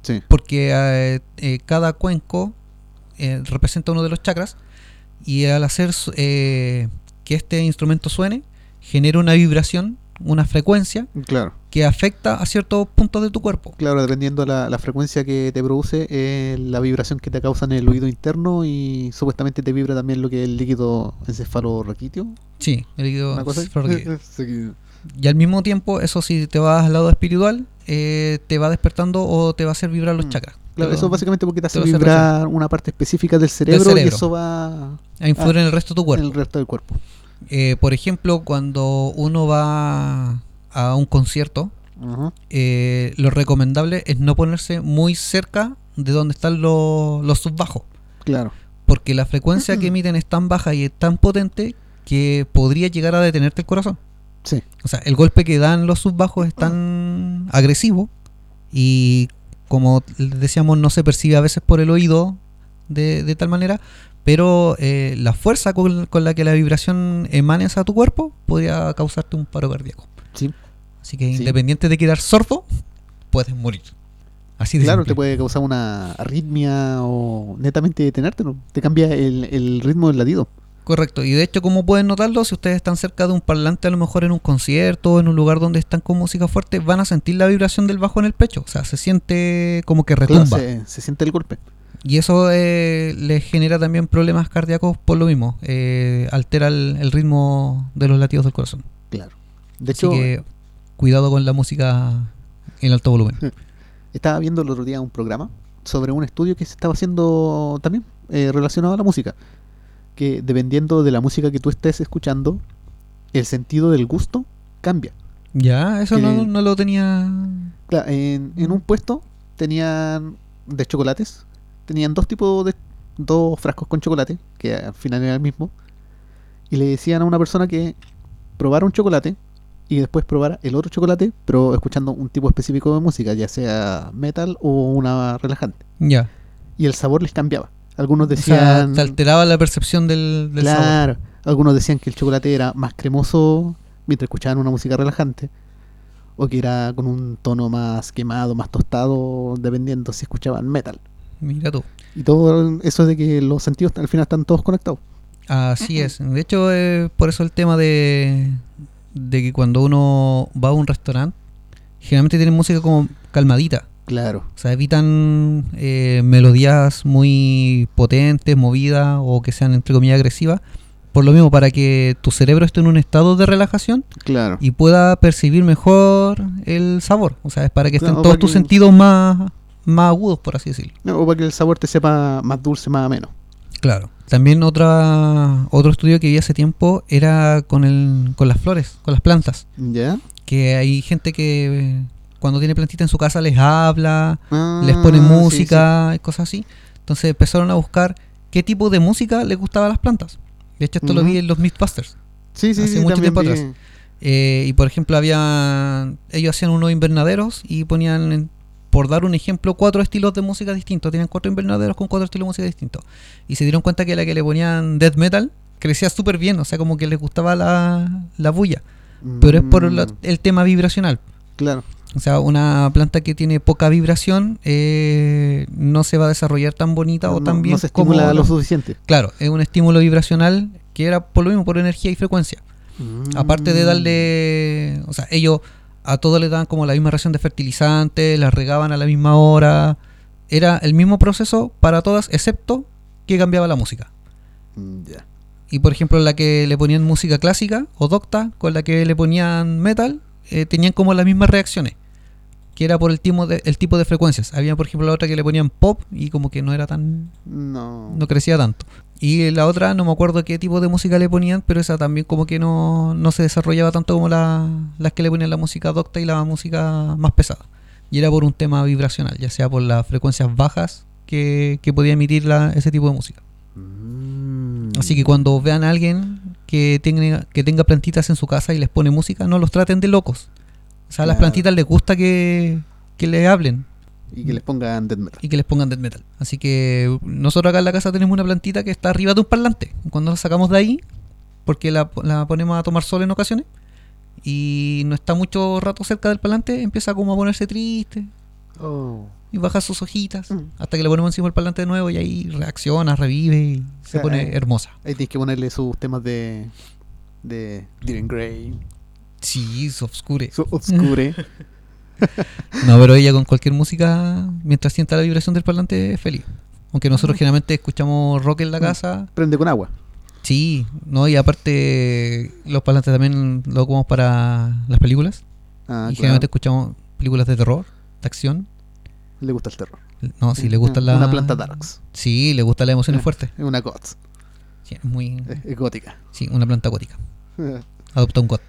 Sí. porque eh, eh, cada cuenco eh, representa uno de los chakras y al hacer que este instrumento suene genera una vibración, una frecuencia Claro. que afecta a ciertos puntos de tu cuerpo. Claro, dependiendo la, la frecuencia que te produce, eh, la vibración que te causa en el oído interno y supuestamente te vibra también lo que es el líquido encefalorraquídeo. Sí, el líquido Una cosa así. cefalorraquídeo. <laughs> Sí. Y al mismo tiempo, eso si te vas al lado espiritual, eh, te va despertando o te va a hacer vibrar los Mm. chakras. Claro, eso básicamente porque te hace te vibrar una parte específica del cerebro, y cerebro. eso va a influir en el resto de tu cuerpo. en el resto del cuerpo. Eh, por ejemplo, cuando uno va a un concierto, eh, lo recomendable es no ponerse muy cerca de donde están los, los subbajos. Claro. Porque la frecuencia que emiten es tan baja y es tan potente que podría llegar a detenerte el corazón. Sí. O sea, el golpe que dan los subbajos es tan agresivo y como decíamos no se percibe a veces por el oído de, de tal manera, pero eh, la fuerza con, con la que la vibración emane hacia tu cuerpo podría causarte un paro cardíaco. Sí. Así que Sí. independiente de quedar sordo, puedes morir. Así de Claro, simple. te puede causar una arritmia o netamente detenerte, ¿no? Te cambia el, el ritmo del latido. Correcto, y de hecho, como pueden notarlo, si ustedes están cerca de un parlante, a lo mejor en un concierto o en un lugar donde están con música fuerte, van a sentir la vibración del bajo en el pecho. O sea, se siente como que Claro, retumba. se, se siente el golpe. Y eso eh, les genera también problemas cardíacos por lo mismo. eh, altera el, el ritmo de los latidos del corazón. Claro. De Así hecho, que cuidado con la música en alto volumen. estaba viendo el otro día un programa sobre un estudio que se estaba haciendo también eh, relacionado a la música. Que dependiendo de la música que tú estés escuchando, el sentido del gusto cambia. Ya, eso no, no lo tenía. Claro, en, en un puesto tenían de chocolates, tenían dos tipos de dos frascos con chocolate, que al final era el mismo, y le decían a una persona que probara un chocolate y después probara el otro chocolate, pero escuchando un tipo específico de música, ya sea metal o una relajante. Ya. Y el sabor les cambiaba. Algunos O sea, decían, te alteraba la percepción del, del sabor. claro, algunos decían que el chocolate era más cremoso mientras escuchaban una música relajante. O que era con un tono más quemado, más tostado, dependiendo si escuchaban metal. Mira tú. Y todo eso de que los sentidos al final están todos conectados. Así es. De hecho, eh, por eso el tema de, de que cuando uno va a un restaurante, generalmente tienen música como calmadita. Claro. O sea, evitan eh, melodías muy potentes, movidas o que sean entre comillas agresivas. Por lo mismo, para que tu cerebro esté en un estado de relajación Claro. y pueda percibir mejor el sabor. O sea, es para que Claro, estén todos tus que- sentidos más, más agudos, por así decirlo. No, o para que el sabor te sepa más dulce, más ameno. Claro. También otra, otro estudio que vi hace tiempo era con, el, con las flores, con las plantas. ¿Ya? Que hay gente que cuando tiene plantita en su casa les habla, Ah, les pone sí, música y cosas así. Entonces empezaron a buscar qué tipo de música les gustaba a las plantas. De hecho, esto lo vi en los Mythbusters. Sí, sí, sí. hace sí, mucho tiempo vi- atrás. Eh, y por ejemplo, había ellos hacían unos invernaderos y ponían en- por dar un ejemplo, cuatro estilos de música distintos. Tenían cuatro invernaderos con cuatro estilos de música distintos. Y se dieron cuenta que la que le ponían death metal crecía súper bien, o sea, como que les gustaba la, la bulla. Pero es por la- Mm, el tema vibracional. Claro. O sea, una planta que tiene poca vibración eh, no se va a desarrollar tan bonita o tan bien no se estimula la- lo suficiente. Claro, es un estímulo vibracional que era por lo mismo, por energía y frecuencia. Aparte de Mm. darle, o sea, ellos a todos le daban como la misma ración de fertilizantes, las regaban a la misma hora. Era el mismo proceso para todas, excepto que cambiaba la música. Mm. Y por ejemplo, la que le ponían música clásica o docta, con la que le ponían metal, eh, tenían como las mismas reacciones. Que era por el tipo, de, el tipo de frecuencias. Había, por ejemplo, la otra que le ponían pop y como que no era tan. No. no crecía tanto. Y la otra, no me acuerdo qué tipo de música le ponían, pero esa también como que no, no se desarrollaba tanto como la- las que le ponían la música docta y la música más pesada. Y era por un tema vibracional, ya sea por las frecuencias bajas que, que podía emitir la- ese tipo de música. Mm. Así que cuando vean a alguien que tenga, que tenga plantitas en su casa y les pone música, no los traten de locos. O sea, a las plantitas les gusta que, que le hablen Y que les pongan death metal. y que les pongan death metal. Así que nosotros acá en la casa tenemos una plantita que está arriba de un parlante. Cuando la sacamos de ahí, porque la, la ponemos a tomar sol en ocasiones, y no está mucho rato cerca del parlante, empieza como a ponerse triste Oh. y baja sus hojitas Mm. hasta que le ponemos encima del parlante de nuevo y ahí reacciona, revive y se sea, pone eh, hermosa. Ahí tienes que ponerle sus temas de. de. Diren Grey. Sí, se obscure. Su Obscure. <laughs> No, pero ella con cualquier música, mientras sienta la vibración del parlante, es feliz. Aunque nosotros generalmente escuchamos rock en la Mm. casa, Prende con agua. Sí, no, y aparte los parlantes también lo ocupamos para las películas. Ah, y claro. generalmente escuchamos películas de terror, de acción. Le gusta el terror. No, sí, le gusta la... Una planta Darks. Sí, le gustan las emociones Eh. fuertes. Es una GOTS. Sí, es muy... Es, es gótica. Sí, una planta gótica. <laughs> Adopta un god.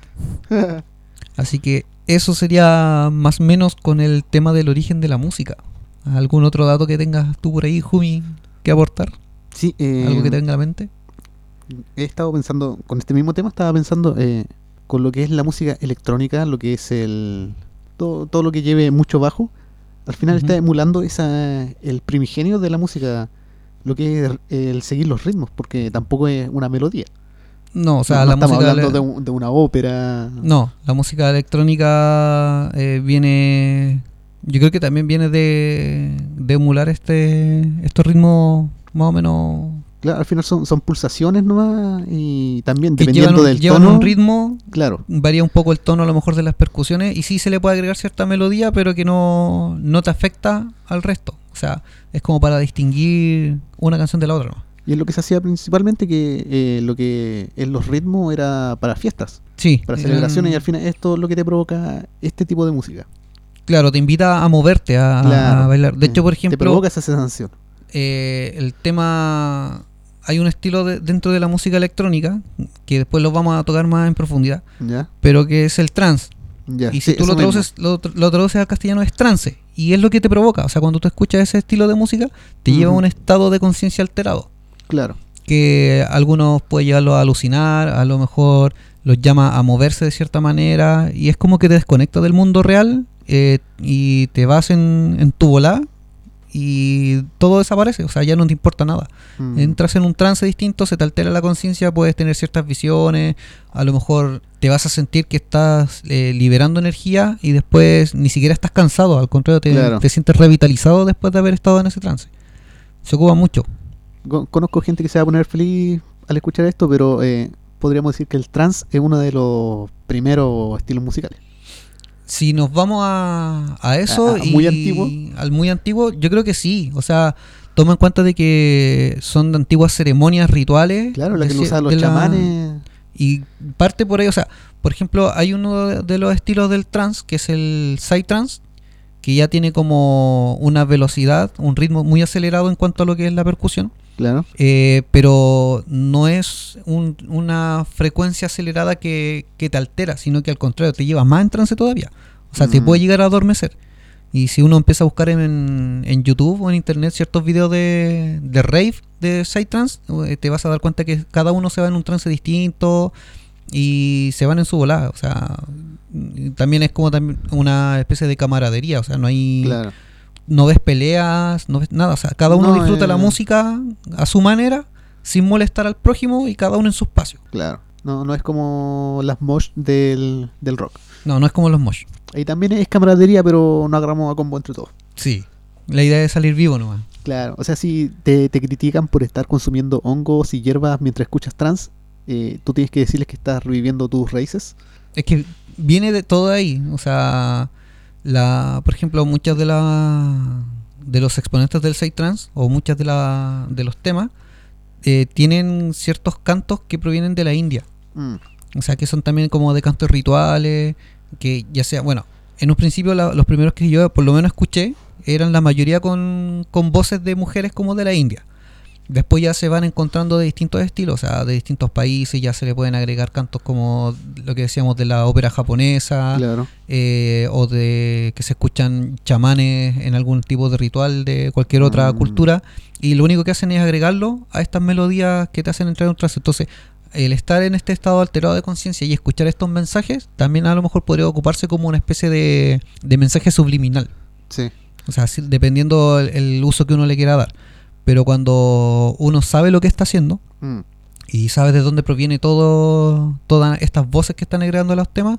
Así que eso sería más o menos con el tema del origen de la música. ¿Algún otro dato que tengas tú por ahí, Jumi, que aportar? sí, eh, ¿Algo que te venga a la mente? he estado pensando, con este mismo tema estaba pensando eh, con lo que es la música electrónica, lo que es el todo, todo lo que lleve mucho bajo, al final Ujú. está emulando esa el primigenio de la música, lo que es el seguir los ritmos, porque tampoco es una melodía. No, o sea, no, la estamos música... hablando de, un- de una ópera. No, la música electrónica eh, viene. Yo creo que también viene de, de emular este estos ritmos más o menos Claro, al final son, son pulsaciones nomás y también dependiendo llevan, del llevan tono. un ritmo. Claro, Varía un poco el tono a lo mejor de las percusiones y sí se le puede agregar cierta melodía, pero que no, no te afecta al resto. O sea, es como para distinguir una canción de la otra. ¿no? Y es lo que se hacía principalmente que eh, lo que en los ritmos era para fiestas, Sí, para eran- celebraciones y al final esto es lo que te provoca este tipo de música. Claro, te invita a moverte, a, bailar. De hecho, por te ejemplo, provoca esa sensación. eh, el tema hay un estilo de- dentro de la música electrónica que después lo vamos a tocar más en profundidad ¿Ya? pero que es el trance Ya. y sí, si tú eso lo traduces lo, tr- lo traduces al castellano es trance y es lo que te provoca o sea cuando tú escuchas ese estilo de música te lleva a un estado de conciencia alterado Claro. que algunos puede llevarlo a alucinar a lo mejor los llama a moverse de cierta manera y es como que te desconectas del mundo real eh, y te vas en, en tu volá y todo desaparece, o sea, ya no te importa nada. Mm. Entras en un trance distinto, se te altera la conciencia, puedes tener ciertas visiones, a lo mejor te vas a sentir que estás eh, liberando energía y después ni siquiera estás cansado, al contrario, te, Claro. te sientes revitalizado después de haber estado en ese trance. Se ocupa mucho. Con- Conozco gente que se va a poner feliz al escuchar esto, pero eh, podríamos decir que el trance es uno de los primeros estilos musicales. Si nos vamos a, a eso A- a y muy antiguo. al muy antiguo, yo creo que sí. O sea, toma en cuenta de que son de antiguas ceremonias rituales. Claro, la que usaban los la- chamanes. Y parte por ahí, o sea, por ejemplo, hay uno de- de los estilos del trance, que es el psytrance, que ya tiene como una velocidad, un ritmo muy acelerado en cuanto a lo que es la percusión, Claro. eh, pero no es un- una frecuencia acelerada que, que te altera, sino que al contrario, te lleva más en trance todavía. O sea, te Mm. puede llegar a adormecer. Y si uno empieza a buscar en, en YouTube o en internet ciertos videos de, de rave, de psytrance, eh, te vas a dar cuenta que cada uno se va en un trance distinto y se van en su volada. O sea, también es como también una especie de camaradería. O sea, no hay, Claro. No ves peleas, no ves nada. O sea, cada uno No, disfruta la eh. música a su manera, sin molestar al prójimo y cada uno en su espacio. Claro. No, no es como las mosh del, del rock. No, no es como los mosh. Ahí también es camaradería, pero no agarramos a combo entre todos. Sí. La idea es salir vivo nomás. Claro, o sea, si te, te critican por estar consumiendo hongos y hierbas mientras escuchas trans, eh, tú tienes que decirles que estás reviviendo tus raíces. Es que viene de todo ahí. O sea, la, por ejemplo, muchas de la, de los exponentes del Trans o muchas de, la, de los temas eh, tienen ciertos cantos que provienen de la India. Mm, O sea, que son también como de cantos rituales, que ya sea, bueno, en un principio la- los primeros que yo por lo menos escuché eran la mayoría con, con voces de mujeres como de la India. Después ya se van encontrando de distintos estilos, o sea, de distintos países, ya se le pueden agregar cantos como lo que decíamos de la ópera japonesa, claro. eh, o de que se escuchan chamanes en algún tipo de ritual de cualquier otra Mm. cultura, y lo único que hacen es agregarlo a estas melodías que te hacen entrar en un trance. Entonces, el estar en este estado alterado de conciencia y escuchar estos mensajes, también a lo mejor podría ocuparse como una especie de, de mensaje subliminal. Sí. O sea, dependiendo el, el uso que uno le quiera dar. Pero cuando uno sabe lo que está haciendo Mm, y sabe de dónde proviene todo, todas estas voces que están agregando a los temas,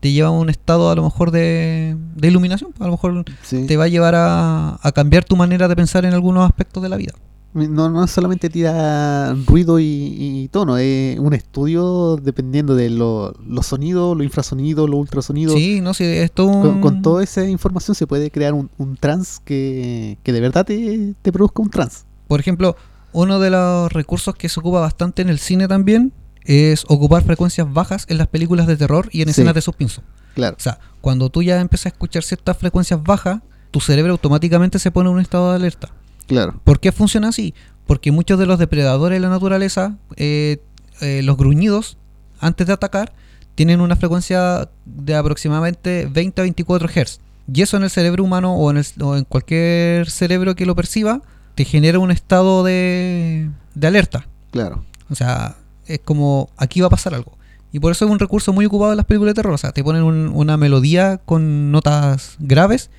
te lleva a un estado a lo mejor de, de iluminación. A lo mejor sí. te va a llevar a, a cambiar tu manera de pensar en algunos aspectos de la vida. No, no solamente tira ruido y, y tono, es un estudio dependiendo de lo- los sonidos, los infrasonidos, los ultrasonidos. Sí, no sé, esto Con, con toda esa información se puede crear un, un trans que, que de verdad te, te produzca un trans. Por ejemplo, uno de los recursos que se ocupa bastante en el cine también es ocupar frecuencias bajas en las películas de terror y en Sí. escenas de suspenso. Claro. O sea, cuando tú ya empiezas a escuchar ciertas frecuencias bajas, tu cerebro automáticamente se pone en un estado de alerta. Claro. ¿Por qué funciona así? Porque muchos de los depredadores de la naturaleza, eh, eh, los gruñidos, antes de atacar, tienen una frecuencia de aproximadamente 20 a 24 Hz. Y eso en el cerebro humano o en, el- o en cualquier cerebro que lo perciba, te genera un estado de, de alerta. Claro. O sea, es como aquí va a pasar algo. Y por eso es un recurso muy ocupado en las películas de terror. O sea, te ponen un- una melodía con notas graves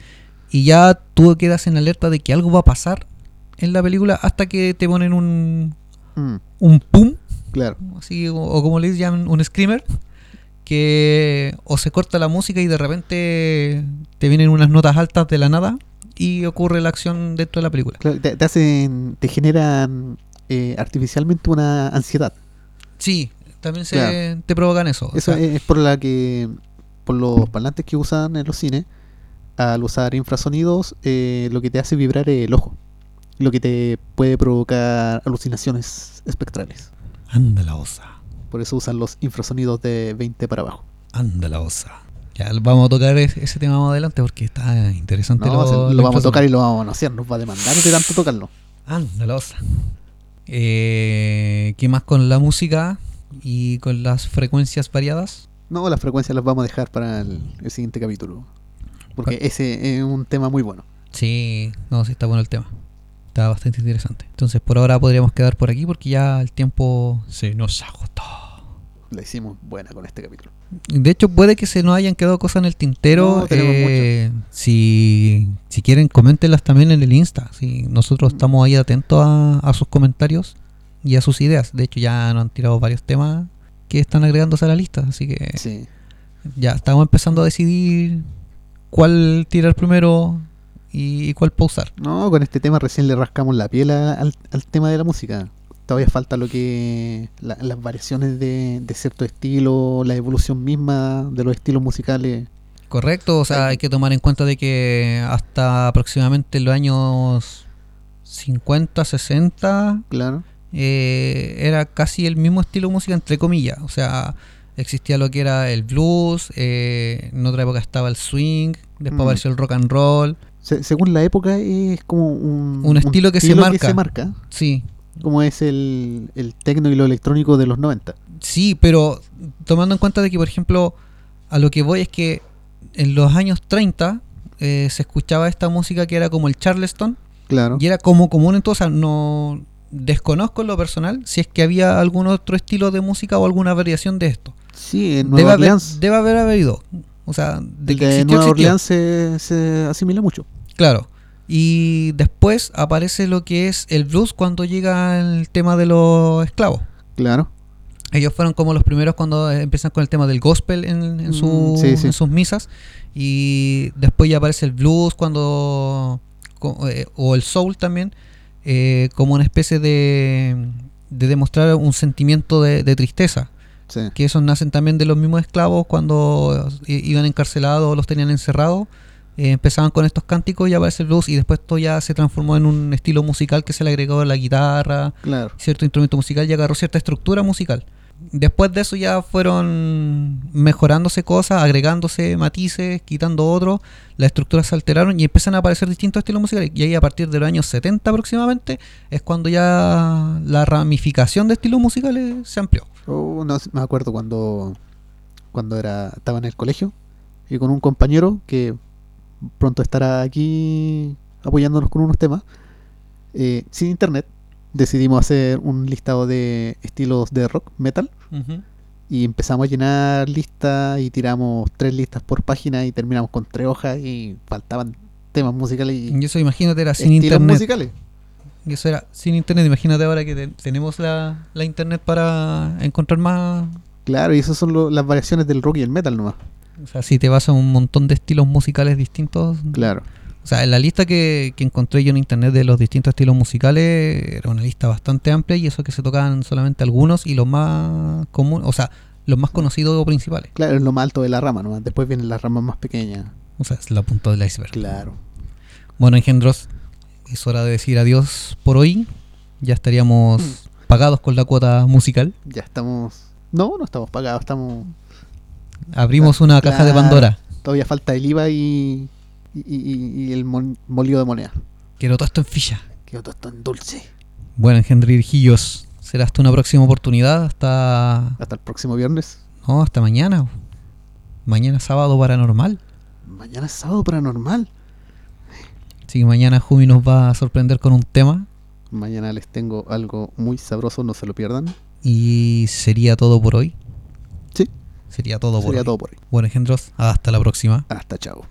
y ya tú quedas en alerta de que algo va a pasar en la película hasta que te ponen un, Mm, un pum, claro. así, o, o como le llaman, un screamer, que o se corta la música y de repente te vienen unas notas altas de la nada y ocurre la acción dentro de la película. Claro, te, te hacen, te generan eh, artificialmente una ansiedad. Sí, también se, Claro. te provocan eso. o Eso sea, es por la que, por los parlantes que usan en los cines, al usar infrasonidos, eh, lo que te hace vibrar el ojo. Lo que te puede provocar alucinaciones espectrales. Anda la osa. Por eso usan los infrasonidos de 20 para abajo. Anda la osa. Ya vamos a tocar es- ese tema más adelante porque está interesante. No, se- lo, vamos a tocar y lo vamos a manosear, nos va a demandar de tanto tocarlo. Anda la osa. Eh, ¿Qué más con la música y con las frecuencias variadas? No, las frecuencias las vamos a dejar para el, el siguiente capítulo. Porque ese es un tema muy bueno. Sí, no, sí está bueno el tema. Está bastante interesante. Entonces por ahora podríamos quedar por aquí porque ya el tiempo se nos agotó. La hicimos buena con este capítulo. De hecho, puede que se nos hayan quedado cosas en el tintero. No, eh, si, si quieren, coméntenlas también en el Insta. Si nosotros Mm. estamos ahí atentos a, a sus comentarios y a sus ideas. De hecho, ya nos han tirado varios temas que están agregándose a la lista. Así que Sí. ya estamos empezando a decidir cuál tirar primero y, cuál pausar. No, con este tema recién le rascamos la piel a- al, al tema de la música. Todavía falta lo que la- las variaciones de, de cierto estilo, la evolución misma de los estilos musicales. Correcto, o sea, hay que tomar en cuenta de que hasta aproximadamente los años 50, 60 Claro. eh, era casi el mismo estilo de música, entre comillas. O sea, existía lo que era el blues, eh, en otra época estaba el swing, después Mm. apareció el rock and roll. Se- según la época es como un, Un estilo que se marca. se marca, Sí, como es el, el tecno y lo electrónico de los 90. sí, pero tomando en cuenta de que, por ejemplo, a lo que voy es que en los años 30 eh, se escuchaba esta música que era como el Charleston. Claro. Y era como común entonces, no desconozco en lo personal si es que había algún otro estilo de música o alguna variación de esto. Sí, en Debe Nueva haber, Orleans, debe haber habido. O sea, de el que de existió, Nueva existió. Orleans se, se asimila mucho. Claro. Y después aparece lo que es el blues cuando llega el tema de los esclavos. Claro. Ellos fueron como los primeros cuando empiezan con el tema del gospel en, en su- Mm, sí, sí. en sus misas. Y después ya aparece el blues cuando. eh, o el soul también. eh, como una especie de. de demostrar un sentimiento de, de tristeza. Sí. Que esos nacen también de los mismos esclavos cuando iban encarcelados o los tenían encerrados. Eh, empezaban con estos cánticos y aparece el blues. Y después esto ya se transformó en un estilo musical que se le agregó la guitarra, Claro. cierto instrumento musical y agarró cierta estructura musical. Después de eso ya fueron mejorándose cosas, agregándose matices, quitando otros, las estructuras se alteraron y empiezan a aparecer distintos estilos musicales. Y ahí a partir de los años 70 aproximadamente es cuando ya la ramificación de estilos musicales se amplió. Oh, no, me acuerdo cuando, cuando era, estaba en el colegio y con un compañero que pronto estará aquí apoyándonos con unos temas. eh, sin internet, decidimos hacer un listado de estilos de rock, metal, y empezamos a llenar listas y tiramos tres listas por página y terminamos con tres hojas y faltaban temas musicales y Y eso imagínate era sin internet. musicales. Y eso era sin internet. Imagínate ahora que te- tenemos la, la internet para encontrar más Claro, y esas son lo- las variaciones del rock y el metal nomás. O sea, si te vas a un montón de estilos musicales distintos. Claro. O sea, en la lista que, que encontré yo en internet de los distintos estilos musicales era una lista bastante amplia y eso que se tocaban solamente algunos y los más comunes, o sea, los más conocidos o principales. Claro, es lo más alto de la rama nomás. Después vienen las ramas más pequeñas. O sea, es la punta del iceberg. Claro. Bueno, engendros, es hora de decir adiós por hoy. Ya estaríamos pagados con la cuota musical. Ya estamos. No, no estamos pagados, estamos. Abrimos una caja de. Pandora. Todavía falta el IVA y. y, y- y el mon- molido de moneda. Quiero todo esto en ficha. Que otro está en dulce. Bueno, engendrillos, será hasta una próxima oportunidad. Hasta Hasta el próximo viernes. No, hasta mañana. Mañana sábado paranormal. Mañana es sábado paranormal. Que mañana Jumi nos va a sorprender con un tema. Mañana les tengo algo muy sabroso, no se lo pierdan. Y sería todo por hoy. Sería todo por sería hoy. todo por hoy. Bueno, engendros, hasta la próxima. Hasta chao.